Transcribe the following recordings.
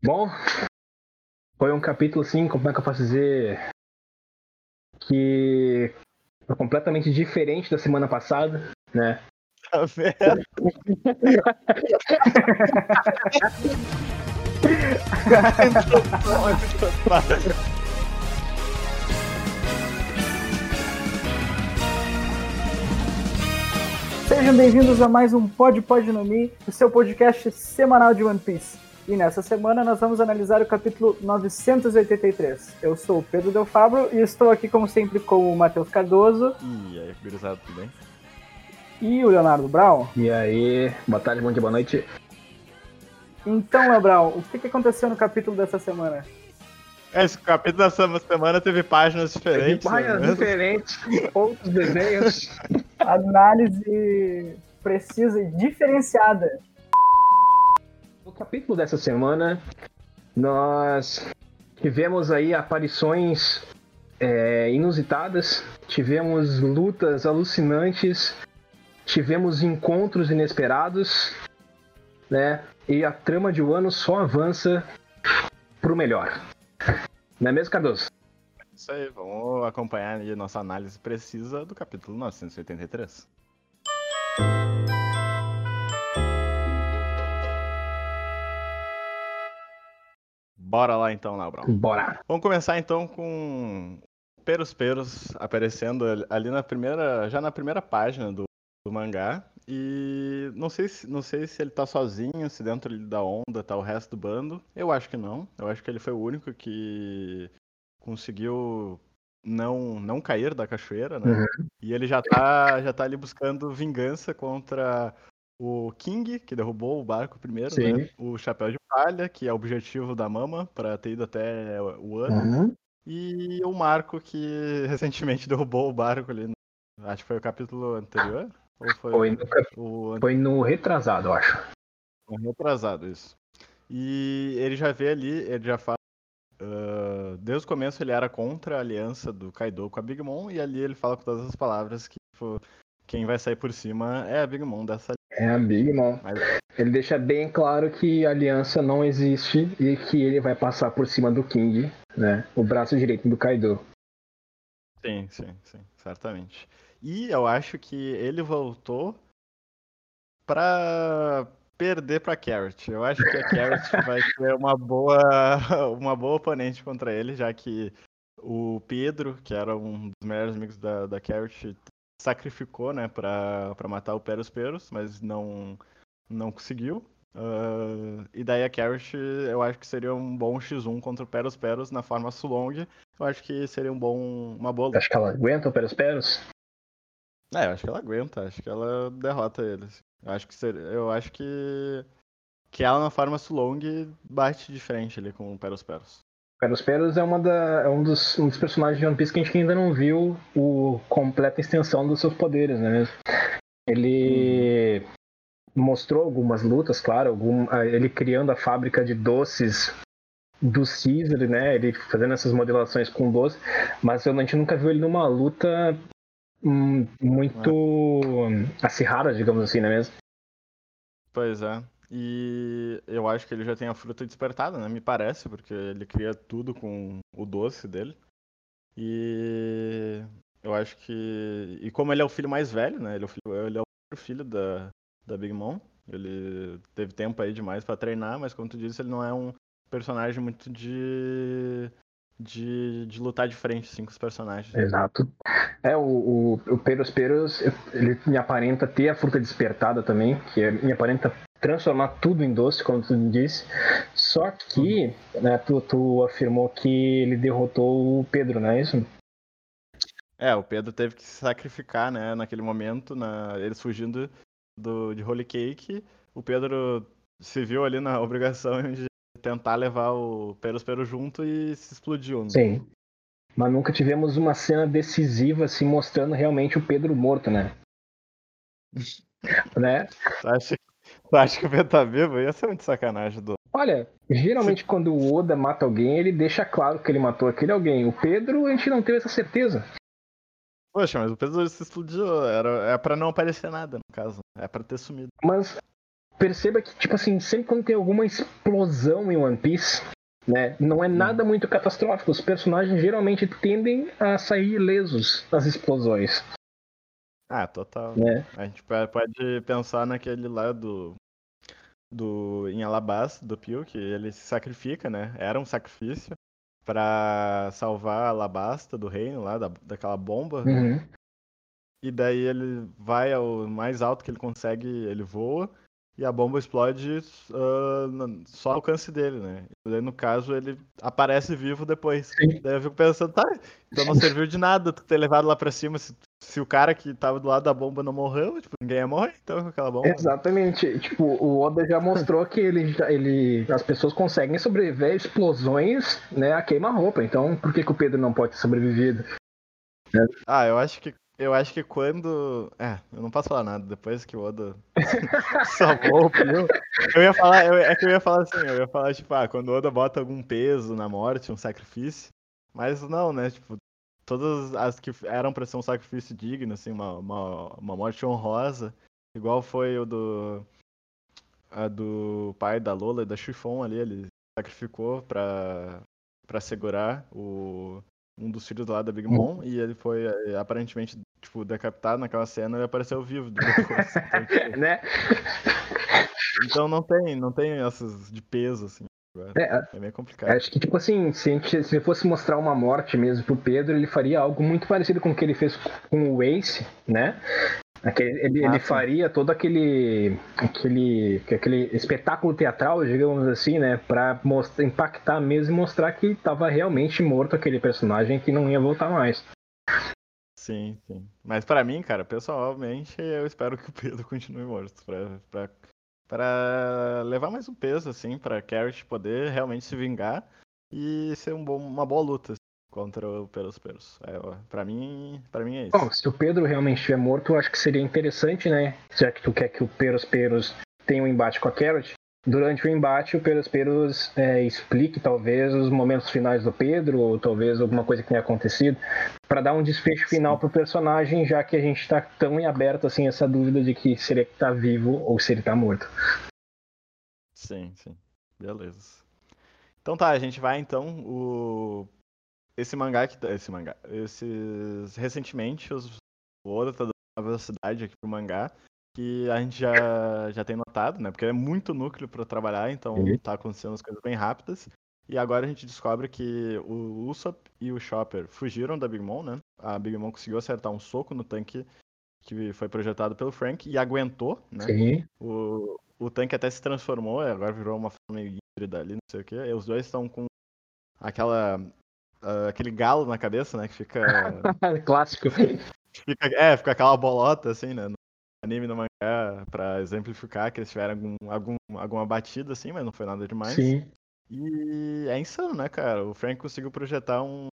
Bom, foi um capítulo assim, como é que eu posso dizer? Que foi completamente diferente da semana passada, né? Tá vendo? Sejam bem-vindos a mais um Pod Pod no Mi, o seu podcast semanal de One Piece. E nessa semana nós vamos analisar o capítulo 983. Eu sou o Pedro Del Fabro e estou aqui, como sempre, com o Matheus Cardoso. E aí, gurizada, tudo bem? E o Leonardo Brown. E aí, boa tarde, bom dia, boa noite. Então, Brown, o que aconteceu no capítulo dessa semana? Esse capítulo dessa semana teve páginas diferentes. Teve páginas né? diferentes, outros desenhos. Análise precisa e diferenciada. Capítulo dessa semana, nós tivemos aí aparições é, inusitadas, tivemos lutas alucinantes, tivemos encontros inesperados, né? E a trama de Wano só avança pro melhor. Não é mesmo, Cardoso? Isso aí, vamos acompanhar aí nossa análise precisa do capítulo 983. Bora lá então, Léo. Bora. Vamos começar então com Peros Peros aparecendo ali na primeira, já na primeira página do, do mangá. E não sei, se, não sei se ele tá sozinho, se dentro da onda tá o resto do bando. Eu acho que não. Eu acho que ele foi o único que conseguiu não, não cair da cachoeira, né? Uhum. E ele já tá, já tá ali buscando vingança contra o King, que derrubou o barco primeiro, Sim. né? O Chapéu de Palha, que é o objetivo da Mama, pra ter ido até o ano. Uhum. E o Marco, que recentemente derrubou o barco ali. no- Acho que foi o capítulo anterior? Ou foi, Foi no, o foi no retrasado, eu acho. ano atrasado, isso. E ele já vê ali, ele já fala. ah, desde o começo ele era contra a aliança do Kaido com a Big Mom, e ali ele fala com todas as palavras que tipo, quem vai sair por cima é a Big Mom dessa É a Big Mom. Mas- Ele deixa bem claro que a aliança não existe e que ele vai passar por cima do King, né? O braço direito do Kaido. Sim, sim, sim, certamente. E eu acho que ele voltou pra perder pra Carrot. Eu acho que a Carrot vai ser uma boa, uma boa oponente contra ele, já que o Pedro, que era um dos melhores amigos da, da Carrot, sacrificou, né, pra, pra matar o Peros Peros, mas não, não conseguiu. Ah, e daí a Carrot, eu acho que seria um bom X1 contra o Peros Peros na forma Sulong. Eu acho que seria um bom, uma boa. Acho que ela aguenta o Peros Peros? É, eu acho que ela aguenta, acho que ela derrota eles. Eu acho que seria, eu acho que que ela na forma Sulong bate de frente ali com o Peros Peros. Peros Peros é, uma da, é um, dos, um dos personagens de One Piece que a gente ainda não viu o completa extensão dos seus poderes, né? mesmo? Ele mostrou algumas lutas, claro, algum, ah, ele criando a fábrica de doces do Caesar, né? Ele fazendo essas modelações com doce, mas a gente nunca viu ele numa luta hum, muito acirrada, digamos assim, não é mesmo? Pois é. E eu acho que ele já tem a fruta despertada, né? Me parece, porque ele cria tudo com o doce dele. E eu acho que. E como ele é o filho mais velho, né? Ele é o filho, ele é o filho da, da Big Mom. Ele teve tempo aí demais pra treinar, mas como tu disse, ele não é um personagem muito de. de, de lutar de frente, assim, com os personagens. Exato. É, o, o, o Peros Peros, ele me aparenta ter a fruta despertada também, que é- me aparenta transformar tudo em doce, como tu disse. Só que, né, tu, tu afirmou que ele derrotou o Pedro, não é isso? É, o Pedro teve que se sacrificar, né, naquele momento, na... eles fugindo do... de Holy Cake. O Pedro se viu ali na obrigação de tentar levar o Peros Peros junto e se explodiu. né? Sim. Mas nunca tivemos uma cena decisiva, assim, mostrando realmente o Pedro morto, né? né? Tu acha, tu acha que o Pedro tá vivo? Ia ser muito sacanagem do. Olha, geralmente quando o Oda mata alguém, ele deixa claro que ele matou aquele alguém. O Pedro, a gente não teve essa certeza. Poxa, mas o Pedro se explodiu. Era... É pra não aparecer nada, no caso. É pra ter sumido. Mas perceba que, tipo assim, sempre quando tem alguma explosão em One Piece, né, não é nada muito catastrófico. Os personagens geralmente tendem a sair ilesos das explosões. Ah, total. Né? A gente pode pensar naquele lá do, do em Alabasta, do Pio, que ele se sacrifica, né? Era um sacrifício para salvar Alabasta do reino lá, da, daquela bomba. Uhum. E daí ele vai ao mais alto que ele consegue, ele voa, e a bomba explode uh, só ao alcance dele, né? E daí, no caso, ele aparece vivo depois. Sim. Daí eu fico pensando, tá, então não serviu de nada tu ter levado lá pra cima. Se, se o cara que tava do lado da bomba não morreu, tipo, ninguém ia morrer então com aquela bomba. Exatamente. Tipo, o Oda já mostrou que ele, ele, as pessoas conseguem sobreviver a explosões, né, a queima-roupa. Então, por que, que o Pedro não pode ter sobrevivido? Ah, eu acho que eu acho que quando. É, eu não posso falar nada. Depois que o Oda salvou o Pio. Eu ia falar, eu, é que eu ia falar assim, eu ia falar, tipo, ah, quando o Oda bota algum peso na morte, um sacrifício. Mas não, né? Tipo, todas as que eram pra ser um sacrifício digno, assim, uma, uma, uma morte honrosa, igual foi o do. A do pai da Lola e da Chiffon ali, ele sacrificou pra, pra segurar o, um dos filhos lá da Big Mom e ele foi é, aparentemente tipo decapitado naquela cena e apareceu vivo depois. então, tipo, né? então, não tem não tem essas de peso assim é, é meio complicado acho que tipo assim se, gente, se fosse mostrar uma morte mesmo pro Pedro ele faria algo muito parecido com o que ele fez com o Ace né Aquele, ele, ah, ele faria todo aquele, aquele, aquele espetáculo teatral, digamos assim, né? Pra mostrar, impactar mesmo e mostrar que estava realmente morto aquele personagem que não ia voltar mais. Sim, sim. Mas para mim, cara, pessoalmente, eu espero que o Pedro continue morto. Pra, pra, pra levar mais um peso, assim, pra Carrot poder realmente se vingar e ser um bom, uma boa luta contra o Pelos Pelos. É, pra, mim, pra mim é isso. Bom, se o Pedro realmente estiver morto, eu acho que seria interessante, né? Já que tu quer que o Pelos Pelos tenha um embate com a Carrot. Durante o embate, o Pelos Pelos é, explique talvez os momentos finais do Pedro, ou talvez alguma coisa que tenha acontecido, para dar um desfecho final Sim. pro personagem, já que a gente tá tão em aberto assim essa dúvida de que se ele tá vivo ou se ele tá morto. Sim, sim. Beleza. Então tá, a gente vai então. O esse mangá que tá, esse mangá, esses recentemente os, o Oda tá dando uma velocidade aqui pro mangá que a gente já, já tem notado, né? Porque é muito núcleo para trabalhar, então uhum. tá acontecendo as coisas bem rápidas. E agora a gente descobre que o Usopp e o Chopper fugiram da Big Mom, né? A Big Mom conseguiu acertar um soco no tanque que foi projetado pelo Frank e aguentou, né? Sim. O, o tanque até se transformou, agora virou uma forma híbrida ali, não sei o quê. E os dois estão com aquela uh, aquele galo na cabeça, né? Que fica. Clássico. Fica, é, fica aquela bolota, assim, né? Anime no mangá, pra exemplificar que eles tiveram algum, algum, alguma batida, assim, mas não foi nada demais. Sim. E é insano, né, cara? O Frank conseguiu projetar um,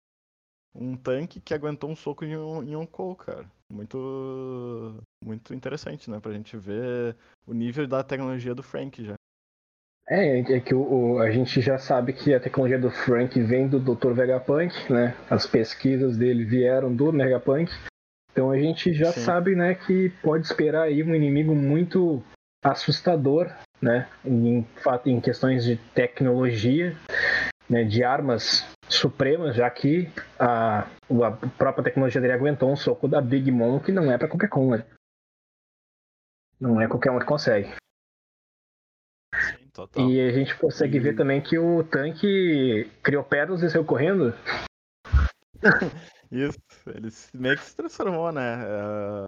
um tanque que aguentou um soco em um, em um Cole, cara. Muito, muito interessante, né? Pra gente ver o nível da tecnologia do Frank já. É, é que o, o, a gente já sabe que a tecnologia do Frank vem do Dr. Vegapunk, né? As pesquisas dele vieram do Vegapunk. Então a gente já Sim. sabe, né, que pode esperar aí um inimigo muito assustador, né? Em fato, em questões de tecnologia, né, de armas supremas, já que a, a própria tecnologia dele aguentou um soco da Big Mom que não é para qualquer um, né? Não é qualquer um que consegue. Total. E a gente consegue e... ver também que o tanque criou pedras e saiu correndo. Isso, ele meio que se transformou, né? Uh,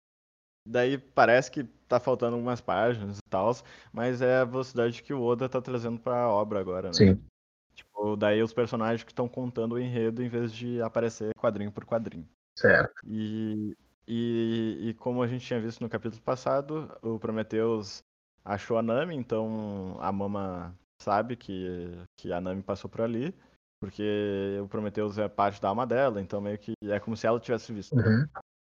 daí parece que tá faltando algumas páginas e tal, mas é a velocidade que o Oda tá trazendo pra obra agora, né? Sim. Tipo, daí os personagens que estão contando o enredo em vez de aparecer quadrinho por quadrinho. Certo. E, e, e como a gente tinha visto no capítulo passado, o Prometheus achou a Nami, então a Mama sabe que, que a Nami passou por ali, porque o Prometheus é parte da alma dela, então meio que é como se ela tivesse visto. Uhum.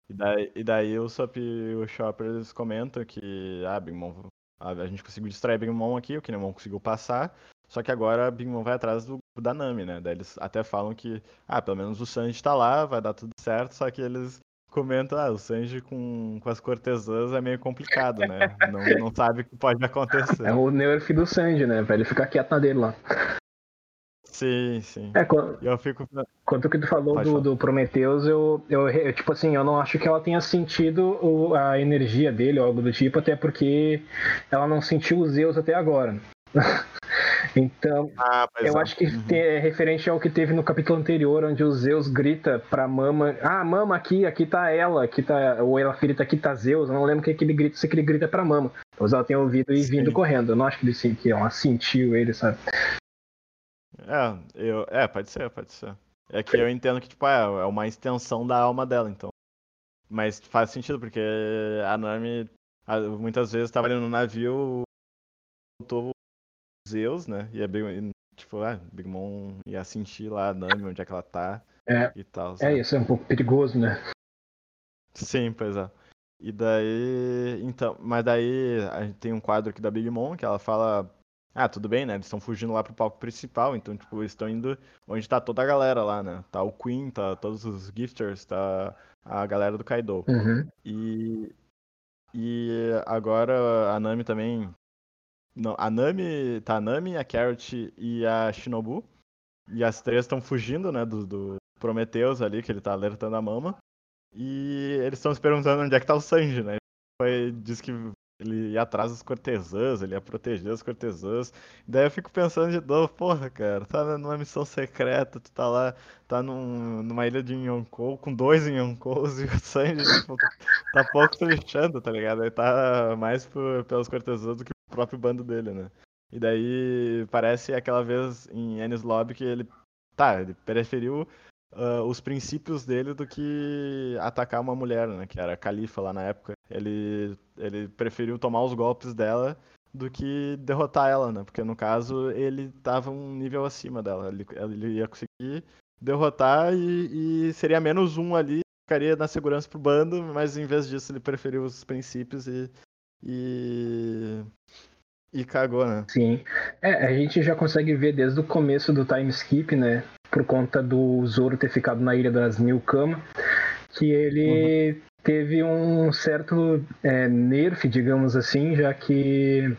E, daí, e daí o Sop e o Chopper eles comentam que ah, Big Mom, a, a gente conseguiu distrair Big Mom aqui, o Kinemon conseguiu passar, só que agora a Big Mom vai atrás do, da Nami, né? Daí eles até falam que, ah, pelo menos o Sanji tá lá, vai dar tudo certo, só que eles comenta, ah, o Sanji com, com as cortesãs é meio complicado, né? Não, não sabe o que pode acontecer. É o nerf do Sanji, né? Ele ficar quieto na dele lá. Sim, sim. É, quando, Eu fico. quanto que tu falou do, do Prometheus, eu, eu, eu, tipo assim, eu não acho que ela tenha sentido o- a energia dele ou algo do tipo, até porque ela não sentiu os Zeus até agora. então, Ah, eu é. acho que Uhum. te- é referente ao que teve no capítulo anterior, onde o Zeus grita pra Mama, ah, Mama, aqui, aqui tá ela, aqui tá, ou ela grita, aqui tá Zeus, eu não lembro o que, que ele grita, se que ele grita pra Mama. Talvez ela tenha ouvido e Sim. vindo correndo, eu não acho que, ele, que ela sentiu ele, sabe? É, eu, é, pode ser, pode ser. É que eu entendo que, tipo, é, é uma extensão da alma dela, então. Mas faz sentido, porque a Nami muitas vezes tava ali no navio, voltou Zeus, né? E a Big, e, tipo, ah, Big Mom ia sentir lá a Nami, onde é que ela tá É. e tal. É isso, é um pouco perigoso, né? Sim, pois é. E daí. Então, mas daí a gente tem um quadro aqui da Big Mom que ela fala. Ah, tudo bem, né? Eles estão fugindo lá pro palco principal, então, tipo, eles estão indo onde tá toda a galera lá, né? Tá o Queen, tá todos os gifters, tá a galera do Kaido. Uhum. E. E agora a Nami também. Não, a Nami. Tá a Nami, a Carrot e a Shinobu. E as três estão fugindo, né? Do, do Prometheus ali, que ele tá alertando a mama. E eles estão se perguntando onde é que tá o Sanji, né? Foi, diz que ele ia atrás das cortesãs, ele ia proteger as cortesãs. Daí eu fico pensando de novo, porra, cara, tá numa missão secreta, tu tá lá, tá num, numa ilha de Yonkou, com dois Yonkous e o Sanji, tipo, tá pouco se lixando, tá ligado? Ele tá mais por, pelas cortesãs do que pro próprio bando dele, né? E daí parece aquela vez em Ennis Lobby que ele, tá, ele preferiu ah, os princípios dele do que atacar uma mulher, né? Que era Califa lá na época. Ele, ele preferiu tomar os golpes dela do que derrotar ela, né? Porque no caso ele tava um nível acima dela. Ele, ele ia conseguir derrotar e, e seria menos um ali, ficaria na segurança pro bando, mas em vez disso ele preferiu os princípios e. e. e cagou, né? Sim. É, a gente já consegue ver desde o começo do time skip, né? Por conta do Zoro ter ficado na Ilha das Mil Cama, que ele teve um certo é, nerf, digamos assim, já que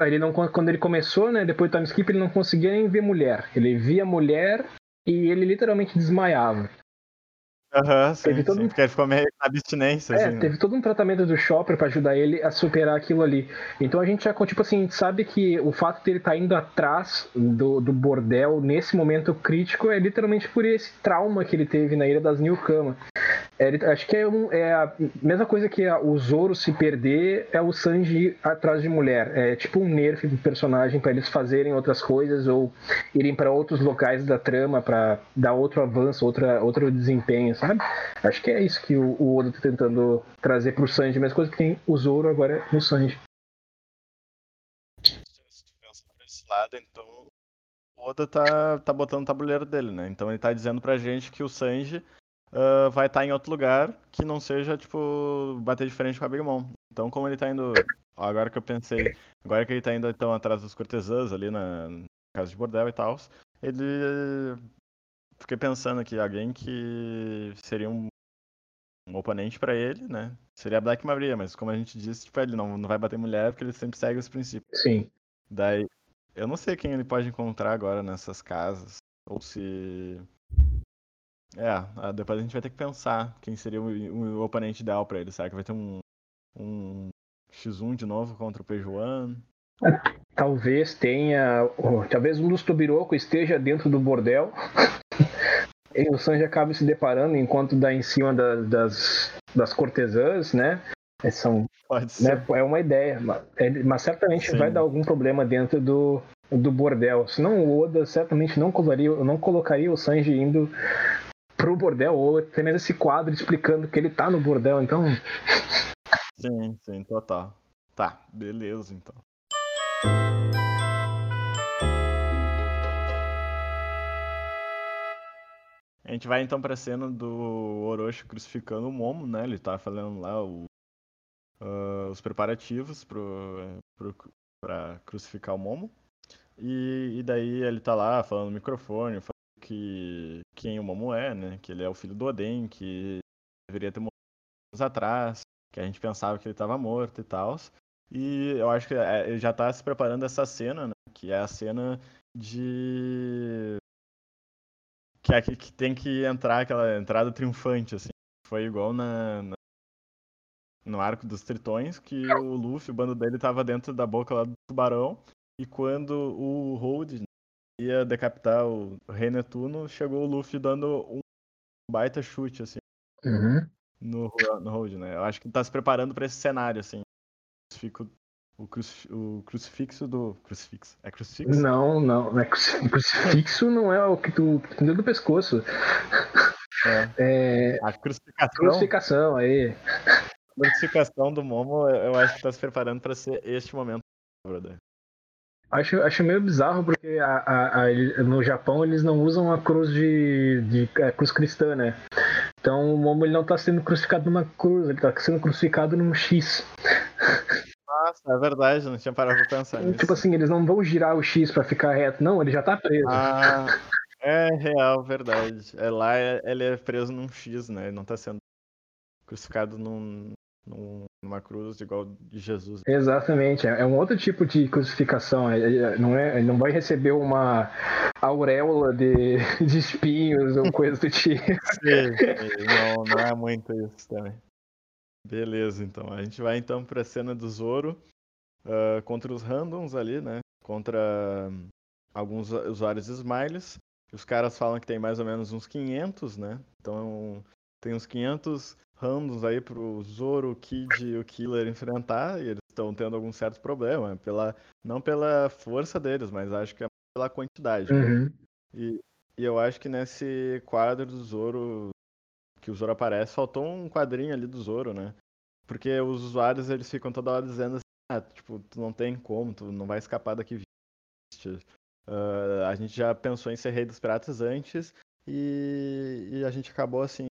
ele não, quando ele começou, né? Depois do time skip, ele não conseguia nem ver mulher. Ele via mulher e ele literalmente desmaiava. Aham, sim, Teve todo sim, um- porque ele ficou meio abstinência, É, assim. né? teve todo um tratamento do Chopper pra ajudar ele a superar aquilo ali. Então a gente já, tipo assim, sabe que o fato dele estar indo atrás do, do bordel nesse momento crítico é literalmente por esse trauma que ele teve na Ilha das Nilkama. É, acho que é, um- é a mesma coisa que a- o Zoro se perder é o Sanji atrás de mulher. É tipo um nerf do personagem pra eles fazerem outras coisas ou irem pra outros locais da trama pra dar outro avanço, outra, outro desempenho, sabe? Acho que é isso que o, Oda tá tentando trazer pro Sanji, a mesma coisa que tem o Zoro agora no Sanji. se pensa esse lado, então o Oda tá, tá botando o tabuleiro dele, né? Então ele tá dizendo pra gente que o Sanji ah, vai estar em outro lugar que não seja, tipo, bater de frente com a Big Mom. Então como ele tá indo. ó, Agora que eu pensei, agora que ele tá indo então atrás dos cortesãs ali na na casa de bordel e tal, ele. Fiquei pensando aqui, alguém que seria um, um oponente pra ele, né? Seria a Black Maria, mas como a gente disse, tipo, ele não, não vai bater mulher porque ele sempre segue os princípios. Sim. Daí, eu não sei quem ele pode encontrar agora nessas casas. Ou se. É, ah, depois a gente vai ter que pensar quem seria o, o oponente ideal pra ele. Será que vai ter um, um X1 de novo contra o Pejuan? Talvez tenha. oh, talvez um dos Tobiroco esteja dentro do bordel. e o Sanji acabe se deparando enquanto dá em cima da- das, das cortesãs, né? São, Pode ser. né? É uma ideia. Mas, mas certamente Sim. vai dar algum problema dentro do, do bordel. Senão o Oda certamente não colocaria, não colocaria o Sanji indo pro bordel, ou mesmo esse quadro explicando que ele tá no bordel. Então, Sim, sim, total. Tá, beleza então. A gente vai então pra cena do Orochi crucificando o Momo, né? Ele tá fazendo lá o- ah, os preparativos pro, pro, pra crucificar o Momo. E, e daí ele tá lá falando no microfone, falando que quem o Momo é, né? Que ele é o filho do Oden, que deveria ter morrido anos atrás, que a gente pensava que ele estava morto e tal. E eu acho que é, ele já está se preparando essa cena, né? Que é a cena de. Que, é, que tem que entrar aquela entrada triunfante, assim. Foi igual na, na, no arco dos tritões, que o Luffy, o bando dele, tava dentro da boca lá do tubarão. E quando o Hold ia decapitar o Rei Netuno, chegou o Luffy dando um baita chute, assim. Uhum. No, no Hold, né? Eu acho que tá se preparando para esse cenário, assim. Fico o, crucif o, crucifixo do. Crucifixo. É crucifixo? Não, não. É crucifixo não é o que tu, tu tem do pescoço. É. é. A crucificação. Crucificação, aí. A crucificação do Momo, eu acho que tá se preparando para ser este momento, brother. Acho, acho meio bizarro porque a, a, a, no Japão eles não usam a cruz de, de a cruz cristã, né? Então o Momo ele não está sendo crucificado numa cruz, ele está sendo crucificado num X. Nossa, é verdade, não tinha parado pra pensar nisso. Tipo assim, eles não vão girar o X para ficar reto, não, ele já tá preso. Ah, é real, verdade. É lá ele é preso num X, né? Ele não tá sendo crucificado num, numa cruz igual de Jesus. Exatamente, é, é um outro tipo de crucificação. É, é, não é, ele não vai receber uma auréola de, de espinhos ou coisa do tipo. Sim, sim, não, não é muito isso também. Beleza, então. A gente vai então para a cena do Zoro uh, contra os randoms ali, né? Contra alguns usuários Smiles. Os caras falam que tem mais ou menos uns 500, né? Então tem uns 500 randoms aí pro Zoro, o Kid e o Killer enfrentar, e eles estão tendo algum certo problema, pela, não pela força deles, mas acho que é pela quantidade. Uhum. E, e, eu acho que nesse quadro do Zoro, que o Zoro aparece, faltou um quadrinho ali do Zoro, né? Porque os usuários, eles ficam toda hora dizendo assim, ah, tipo, tu não tem como, tu não vai escapar daqui. Uh, a gente já pensou em ser rei dos piratas antes, e, e a gente acabou assim,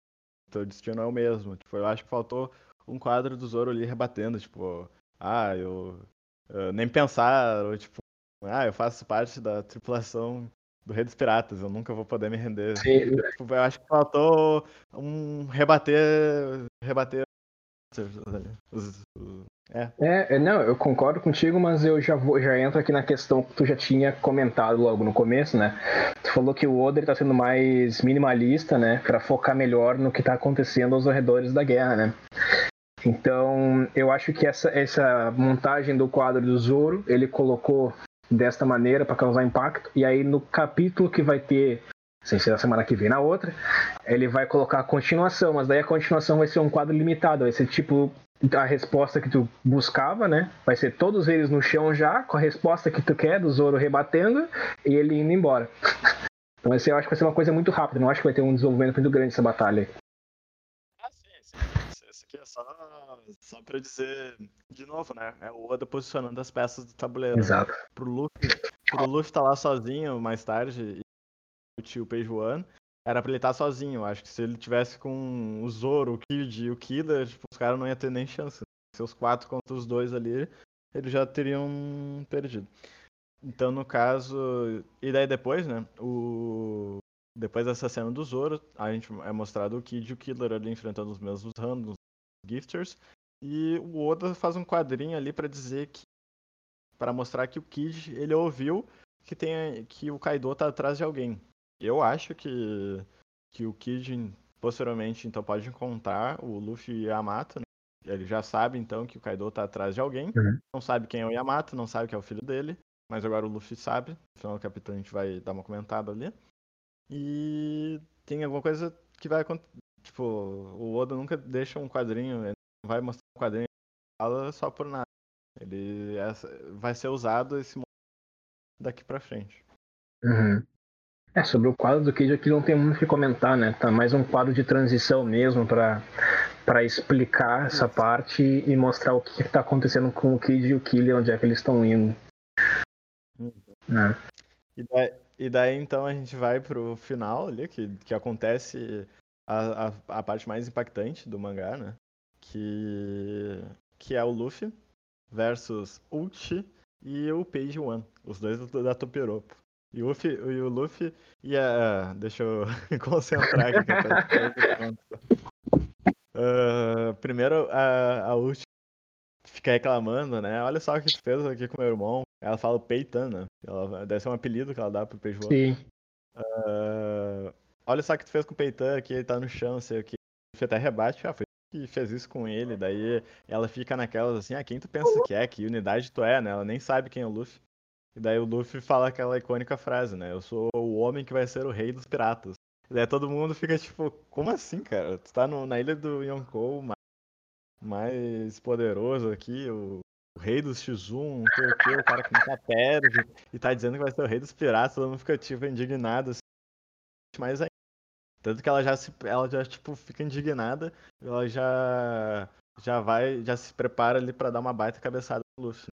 teu destino é o mesmo. Tipo, eu acho que faltou um quadro do Zoro ali rebatendo, tipo, ah, eu, eu nem pensar, ou tipo, ah, eu faço parte da tripulação do Rei dos Piratas, eu nunca vou poder me render. Tipo, eu acho que faltou um rebater, rebater é. é. É, não, eu concordo contigo, mas eu já vou, já entro aqui na questão que tu já tinha comentado logo no começo, né? Tu falou que o Oda está sendo mais minimalista, né, para focar melhor no que está acontecendo aos arredores da guerra, né? Então, eu acho que essa, essa montagem do quadro do Zoro, ele colocou desta maneira para causar impacto, e aí no capítulo que vai ter sem ser na semana que vem na outra, ele vai colocar a continuação, mas daí a continuação vai ser um quadro limitado, vai ser tipo a resposta que tu buscava, né? Vai ser todos eles no chão já, com a resposta que tu quer, do Zoro rebatendo e ele indo embora. Então esse eu acho que vai ser uma coisa muito rápida, não acho que vai ter um desenvolvimento muito grande essa batalha. Ah, sim, sim. Isso aqui é só, só pra dizer, de novo, né? É o Oda posicionando as peças do tabuleiro. Exato. Né? Pro Luffy, pro Luffy tá lá sozinho mais tarde o tio Page era pra ele estar sozinho. Acho que se ele tivesse com o Zoro, o Kid e o Killer, tipo, os caras não iam ter nem chance. Seus quatro contra os dois ali, eles já teriam perdido. Então, no caso. E daí depois, né? O... Depois dessa cena do Zoro, a gente é mostrado o Kid e o Killer ali enfrentando os mesmos randoms, gifters. E o Oda faz um quadrinho ali para dizer que. para mostrar que o Kid, ele ouviu que, tem, que o Kaido tá atrás de alguém. Eu acho que, que o Kid posteriormente então pode encontrar o Luffy e Yamato. Né? Ele já sabe então que o Kaido tá atrás de alguém. Uhum. Não sabe quem é o Yamato, não sabe que é o filho dele. Mas agora o Luffy sabe. No final do capítulo a gente vai dar uma comentada ali. E tem alguma coisa que vai acontecer. Tipo, o Oda nunca deixa um quadrinho, ele não vai mostrar um quadrinho fala só por nada. Ele vai ser usado esse daqui pra frente. Uhum. É, sobre o quadro do Cage aqui não tem muito o que comentar, né? Tá mais um quadro de transição mesmo para para explicar essa parte e mostrar o que está acontecendo com o Kid e o Killer, onde é que eles estão indo. Uhum. É. E, daí, e, daí, então a gente vai pro final ali, que, que acontece a, a, a, parte mais impactante do mangá, né? Que, que é o Luffy versus Uchi e o Page One, os dois da Topiropo. E o Luffy, e o Luffy e a. Deixa eu concentrar aqui. Uh, primeiro, a, a Ult fica reclamando, né? Olha só o que tu fez aqui com meu irmão. Ela fala Peitan, né? Ela, deve ser um apelido que ela dá pro Peijuan. Sim. Uh, olha só o que tu fez com o Peitan aqui, ele tá no chão, sei o que. Você até rebate, ah, foi que fez isso com ele. Daí ela fica naquelas assim, ah, quem tu pensa que é? Que unidade tu é, né? Ela nem sabe quem é o Luffy. E daí o Luffy fala aquela icônica frase, né? Eu sou o homem que vai ser o rei dos piratas. E daí todo mundo fica tipo, como assim, cara? Tu tá no, na ilha do Yonkou, mais, mais poderoso aqui, o, o rei dos X1, não sei o que, o cara que nunca perde, e tá dizendo que vai ser o rei dos piratas, todo mundo fica tipo indignado, assim, mais ainda. Tanto que ela já se, ela já tipo fica indignada, ela já já vai, já se prepara ali para dar uma baita cabeçada no Luffy.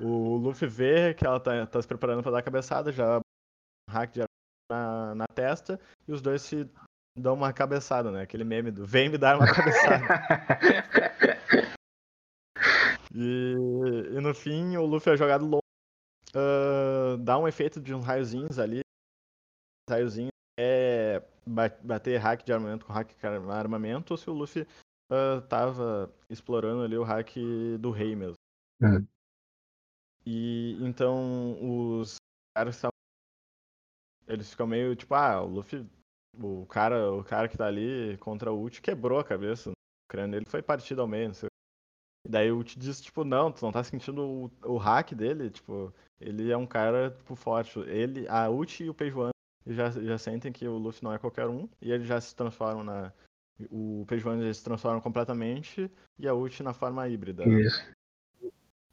O Luffy vê que ela tá, tá se preparando para dar a cabeçada, já um hack de na, na testa, e os dois se dão uma cabeçada, né? Aquele meme do vem me dar uma cabeçada. e, e, no fim, o Luffy é jogado longe, uh, dá um efeito de uns raiozinhos ali. Raiozinho é bater hack de armamento com hack de armamento, ou se o Luffy uh, tava explorando ali o hack do rei mesmo. Uhum. E então os caras estavam. Eles ficam meio tipo, ah, o Luffy. O cara, o cara que tá ali contra o Uchi quebrou a cabeça. O crânio dele foi partido ao meio, não sei. E daí o Uchi diz, tipo, não, tu não tá sentindo o, o hack dele, tipo, ele é um cara, tipo, forte. Ele, a Uchi e o Peijuan já, já sentem que o Luffy não é qualquer um, e eles já se transformam na. O Peijuan já se transforma completamente e a Uchi na forma híbrida. Isso.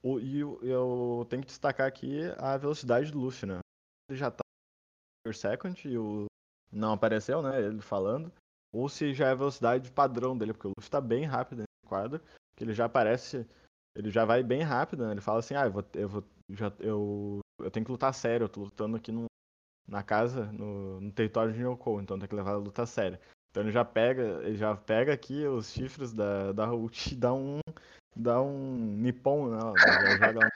O, e eu tenho que destacar aqui a velocidade do Luffy, né? Ele já tá per second e o não apareceu, né? Ele falando. Ou se já é a velocidade padrão dele, porque o Luffy tá bem rápido no quadro, que ele já aparece, ele já vai bem rápido, né? Ele fala assim, ah, eu vou, eu vou, já, eu, eu tenho que lutar sério, eu tô lutando aqui no, na casa, no, no território de Yoko, então tem que levar a luta séria. Então ele já pega, ele já pega aqui os chifres da, da ult e dá um, dá um nipão, né? Joga um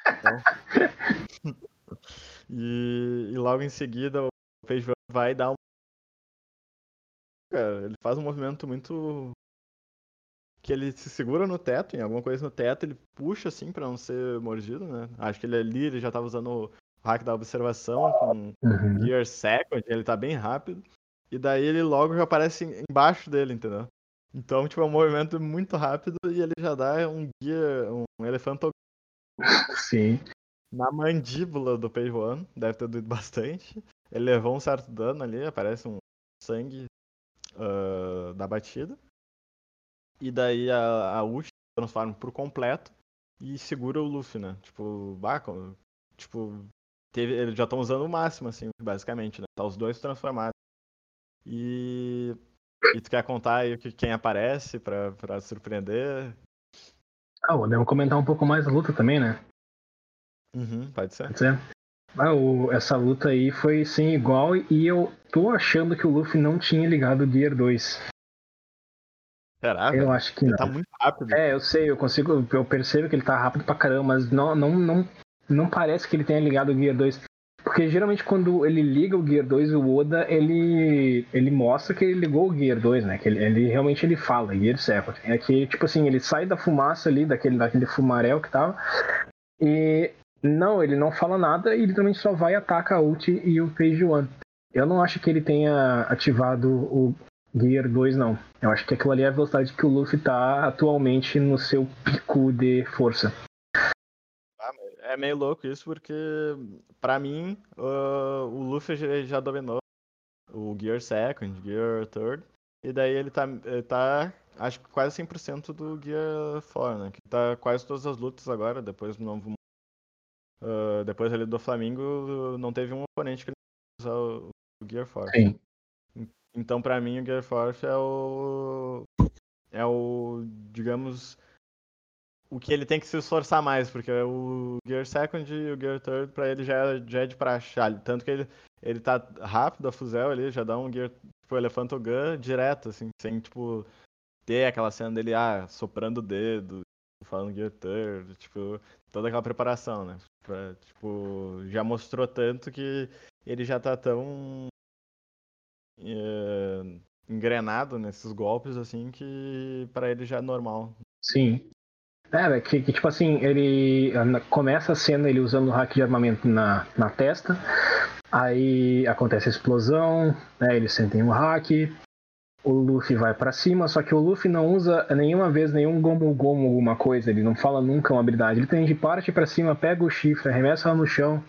e, e logo em seguida o Peixe vai dar um. Cara, ele faz um movimento muito. Que ele se segura no teto, em alguma coisa no teto, ele puxa assim pra não ser mordido, né? Acho que ele ali, ele já tava usando o hack da observação com uhum. Gear Second, ele tá bem rápido. E daí ele logo já aparece embaixo dele, entendeu? Então, tipo, é um movimento muito rápido e ele já dá um guia, um elefante Sim. Na mandíbula do Page One, deve ter doído bastante. Ele levou um certo dano ali, aparece um sangue uh, da batida. E daí a, a ult transforma por completo e segura o Luffy, né? Tipo, bah, tipo, teve, eles já estão usando o máximo, assim, basicamente, né? Tá os dois transformados. E e tu quer contar aí quem aparece pra, pra surpreender? Ah, podemos comentar um pouco mais da luta também, né? Uhum, pode ser. Pode ser. Ah, o, essa luta aí foi sim igual e eu tô achando que o Luffy não tinha ligado o Gear 2. Será? Eu acho que ele não. tá muito rápido. É, eu sei, eu consigo, eu percebo que ele tá rápido pra caramba, mas não, não, não, não parece que ele tenha ligado o Gear 2. Porque geralmente quando ele liga o Gear 2, o Oda, ele, ele mostra que ele ligou o Gear 2, né? Que ele, ele realmente ele fala, Gear Second. É que, tipo assim, ele sai da fumaça ali, daquele, daquele fumarel que tava, e não, ele não fala nada e literalmente só vai ataca a ult e o Page One. Eu não acho que ele tenha ativado o Gear 2, não. Eu acho que aquilo ali é a velocidade que o Luffy tá atualmente no seu pico de força é meio louco isso, porque pra mim uh, o Luffy já, já, dominou o Gear Second, Gear Third, e daí ele tá, ele tá acho que quase 100% do Gear 4, né? Que tá quase todas as lutas agora, depois do novo. Uh, depois ali do Flamengo, não teve um oponente que usa o, o Gear 4. Sim. Então, pra mim, o Gear 4 é o. É o, digamos, o que ele tem que se esforçar mais, porque o Gear Second e o Gear Third pra ele já, é, já é de praxe. Tanto que ele, ele tá rápido a fuzel ali, já dá um Gear, tipo, Elephant Gun direto, assim, sem, tipo, ter aquela cena dele, ah, soprando o dedo, falando Gear Third, tipo, toda aquela preparação, né? Pra, tipo, já mostrou tanto que ele já tá tão... Uh, engrenado nesses golpes, assim, que para ele já é normal. Sim. É, que, que, tipo assim, ele começa a cena ele usando o hack de armamento na, na testa, aí acontece a explosão, né, eles sentem o hack, o Luffy vai para cima, só que o Luffy não usa nenhuma vez nenhum Gomu Gomu alguma coisa, ele não fala nunca uma habilidade. Ele tem de parte para cima, pega o chifre, arremessa ela no chão.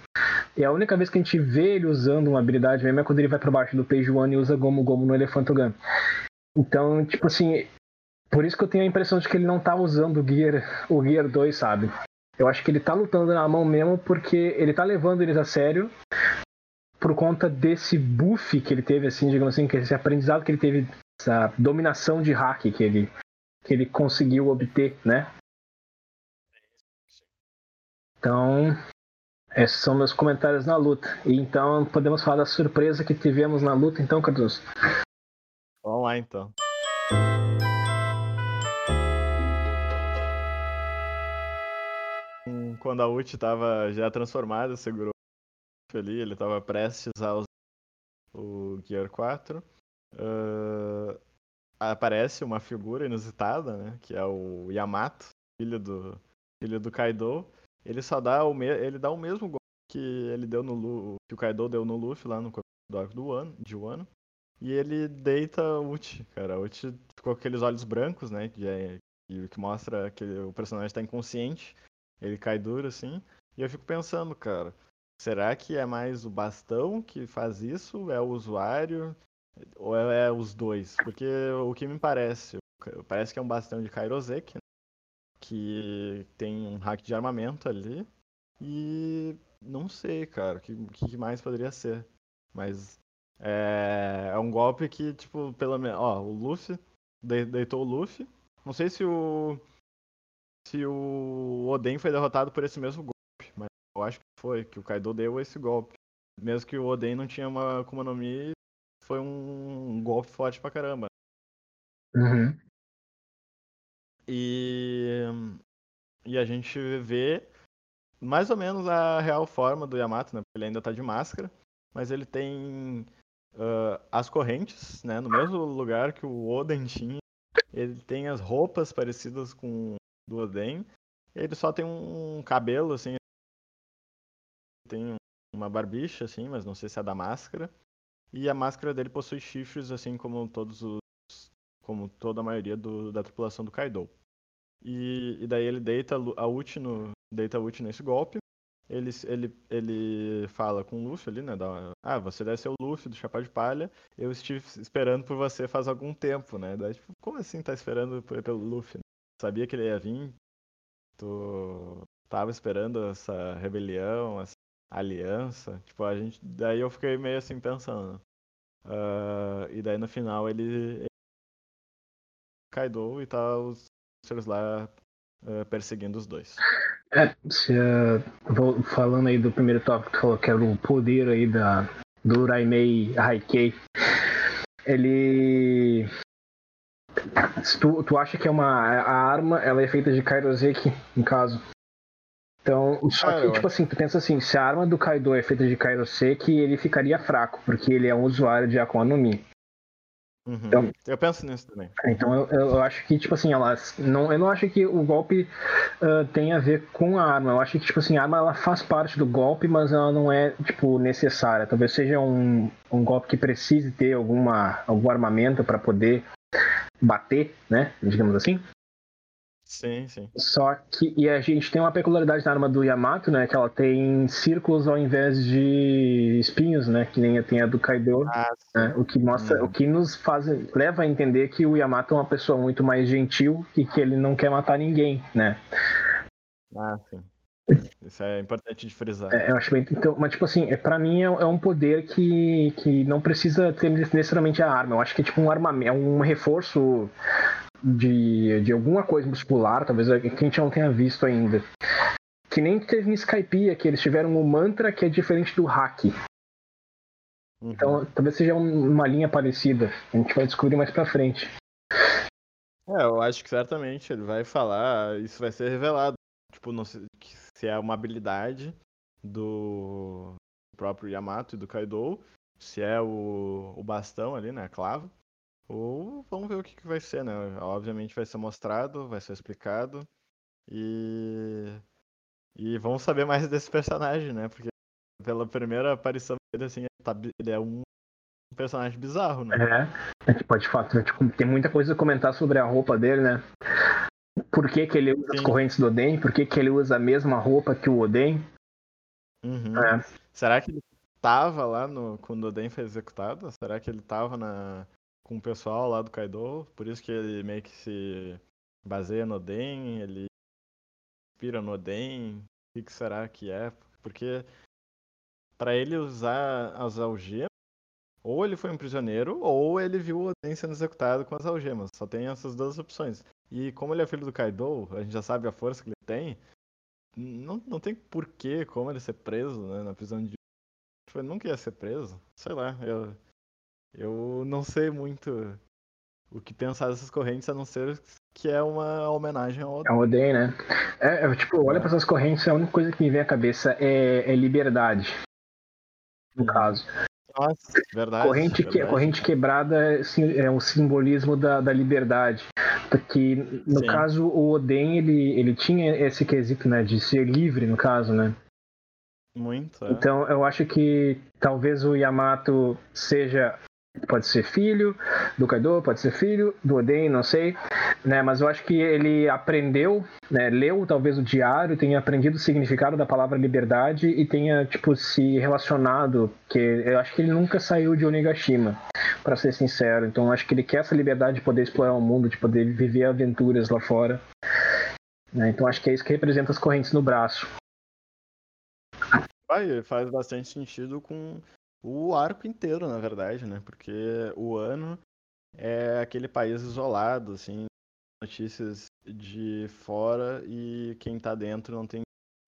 E a única vez que a gente vê ele usando uma habilidade mesmo é quando ele vai para baixo do Page One e usa Gomu Gomu no Elefantogun. Então, tipo assim, por isso que eu tenho a impressão de que ele não tá usando o Gear, o Gear 2, sabe? Eu acho que ele tá lutando na mão mesmo porque ele tá levando eles a sério por conta desse buff que ele teve, assim, digamos assim, que esse aprendizado que ele teve, essa dominação de hack que ele, que ele conseguiu obter, né? Então, esses são meus comentários na luta. E então podemos falar da surpresa que tivemos na luta, então, Cardoso? Vamos lá, então. Quando a ult estava já transformada, segurou ali, ele estava prestes a usar o Gear 4. Uh, aparece uma figura inusitada, né, que é o Yamato, filho do filho do Kaido. Ele só dá o me ele dá o mesmo golpe que ele deu no Lu que o Kaido deu no Luffy lá no do arco do ano, de Wano. E ele deita o Uchi, cara. O Uchi ficou com aqueles olhos brancos, né, que, é, que mostra que o personagem está inconsciente. Ele cai duro assim. E eu fico pensando, cara, Será que é mais o bastão que faz isso? É o usuário? Ou é os dois? Porque o que me parece, parece que é um bastão de Kairosek, né? que tem um hack de armamento ali. E não sei, cara, o que, que mais poderia ser. Mas é, é um golpe que, tipo, pelo menos. Ó, o Luffy deitou o Luffy. Não sei se o. Se o Oden foi derrotado por esse mesmo golpe, mas eu acho que foi, que o Kaido deu esse golpe. Mesmo que o Oden não tinha uma Akuma no Mi, foi um golpe forte pra caramba. Uhum. E, e a gente vê mais ou menos a real forma do Yamato, né? Porque ele ainda tá de máscara, mas ele tem uh, as correntes, né? No mesmo lugar que o Oden tinha. Ele tem as roupas parecidas com do Oden. Ele só tem um cabelo, assim, tem uma barbicha, assim, mas não sei se é da máscara. E a máscara dele possui chifres, assim como todos os. como toda a maioria do, da tripulação do Kaido. E, e, daí ele deita a ult, deita a nesse golpe. Ele, ele, ele fala com o Luffy ali, né? Da, ah, você deve ser o Luffy do Chapéu de Palha. Eu estive esperando por você faz algum tempo, né? Daí, tipo, como assim tá esperando pelo Luffy? Sabia que ele ia vir? Tu tava esperando essa rebelião, essa aliança. Tipo, a gente. Daí eu fiquei meio assim pensando. Uh, e daí no final ele, Kaido e tá os seres lá uh, perseguindo os dois. É, se, uh, falando aí do primeiro tópico que falou que era o poder aí da, do Raimei Haikei. Ele. Tu, tu acha que é uma. A arma ela é feita de Kairoseki, no caso? Então, só ah, que, tipo assim, tu pensa assim, se a arma do Kaido é feita de Kairoseki, ele ficaria fraco, porque ele é um usuário de Akuma no Mi. Uhum. Então, eu penso nisso também. Então eu, eu, acho que, tipo assim, ela, não, eu não acho que o golpe uh, tem a ver com a arma. Eu acho que, tipo assim, a arma ela faz parte do golpe, mas ela não é, tipo, necessária. Talvez seja um, um golpe que precise ter alguma, algum armamento para poder bater, né? Digamos assim. Sim, sim. Só que e a gente tem uma peculiaridade na arma do Yamato, né? Que ela tem círculos ao invés de espinhos, né? Que nem tem a do Kaido. Ah, né, o que mostra, hum. o que nos faz leva a entender que o Yamato é uma pessoa muito mais gentil e que ele não quer matar ninguém, né? Ah, sim. Isso é importante de frisar. É, eu acho bem. Então, mas, tipo assim, é, pra mim é, é, um poder que, que não precisa ter necessariamente a arma. Eu acho que é tipo um armamento, é um reforço de, de alguma coisa muscular, talvez que a gente não tenha visto ainda. Que nem teve em Skypiea, que eles tiveram um mantra que é diferente do hack. Uhum. Então, talvez seja uma linha parecida. A gente vai descobrir mais pra frente. É, eu acho que certamente ele vai falar, isso vai ser revelado. Tipo, não sei, se é uma habilidade do próprio Yamato e do Kaido, se é o, o bastão ali, né, a clava, Ou vamos ver o que, que vai ser, né? Obviamente vai ser mostrado, vai ser explicado. E. E vamos saber mais desse personagem, né? Porque pela primeira aparição dele, assim, ele é um personagem bizarro, né? É, é tipo, de fato, né? tipo, tem muita coisa a comentar sobre a roupa dele, né? Por que, que ele usa Sim. as correntes do Oden? Por que, que ele usa a mesma roupa que o Oden? Uhum. É. Será que ele tava lá no, quando o Oden foi executado? Será que ele tava na, com o pessoal lá do Kaido? Por isso que ele meio que se baseia no Oden, ele inspira no Oden? O que, que será que é? Porque para ele usar as algemas, ou ele foi um prisioneiro, ou ele viu o Oden sendo executado com as algemas. Só tem essas duas opções. E como ele é filho do Kaido, a gente já sabe a força que ele tem. Não, não tem porquê como ele ser preso né, na prisão de. Tipo, nunca ia ser preso. Sei lá, eu. Eu não sei muito o que pensar dessas correntes, a não ser que é uma homenagem ao Oden. É Oden, né? É, é, tipo, olha para essas correntes, a única coisa que me vem à cabeça é, é liberdade. No caso. Nossa, verdade. Corrente, verdade. Que, corrente quebrada é um simbolismo da, da liberdade. Porque, no Sim. caso, o Oden, ele, ele tinha esse quesito, né, de ser livre, no caso, né? Muito, é. Então, eu acho que talvez o Yamato seja Pode ser filho do Kaido, pode ser filho do Oden, não sei, né? Mas eu acho que ele aprendeu, né? Leu talvez o diário, tenha aprendido o significado da palavra liberdade e tenha tipo se relacionado, que eu acho que ele nunca saiu de Onigashima, para ser sincero. Então eu acho que ele quer essa liberdade de poder explorar o mundo, de poder viver aventuras lá fora. Né? Então acho que é isso que representa as correntes no braço. Vai, faz bastante sentido com o arco inteiro, na verdade, né? Porque o ano é aquele país isolado, assim, notícias de fora e quem tá dentro não tem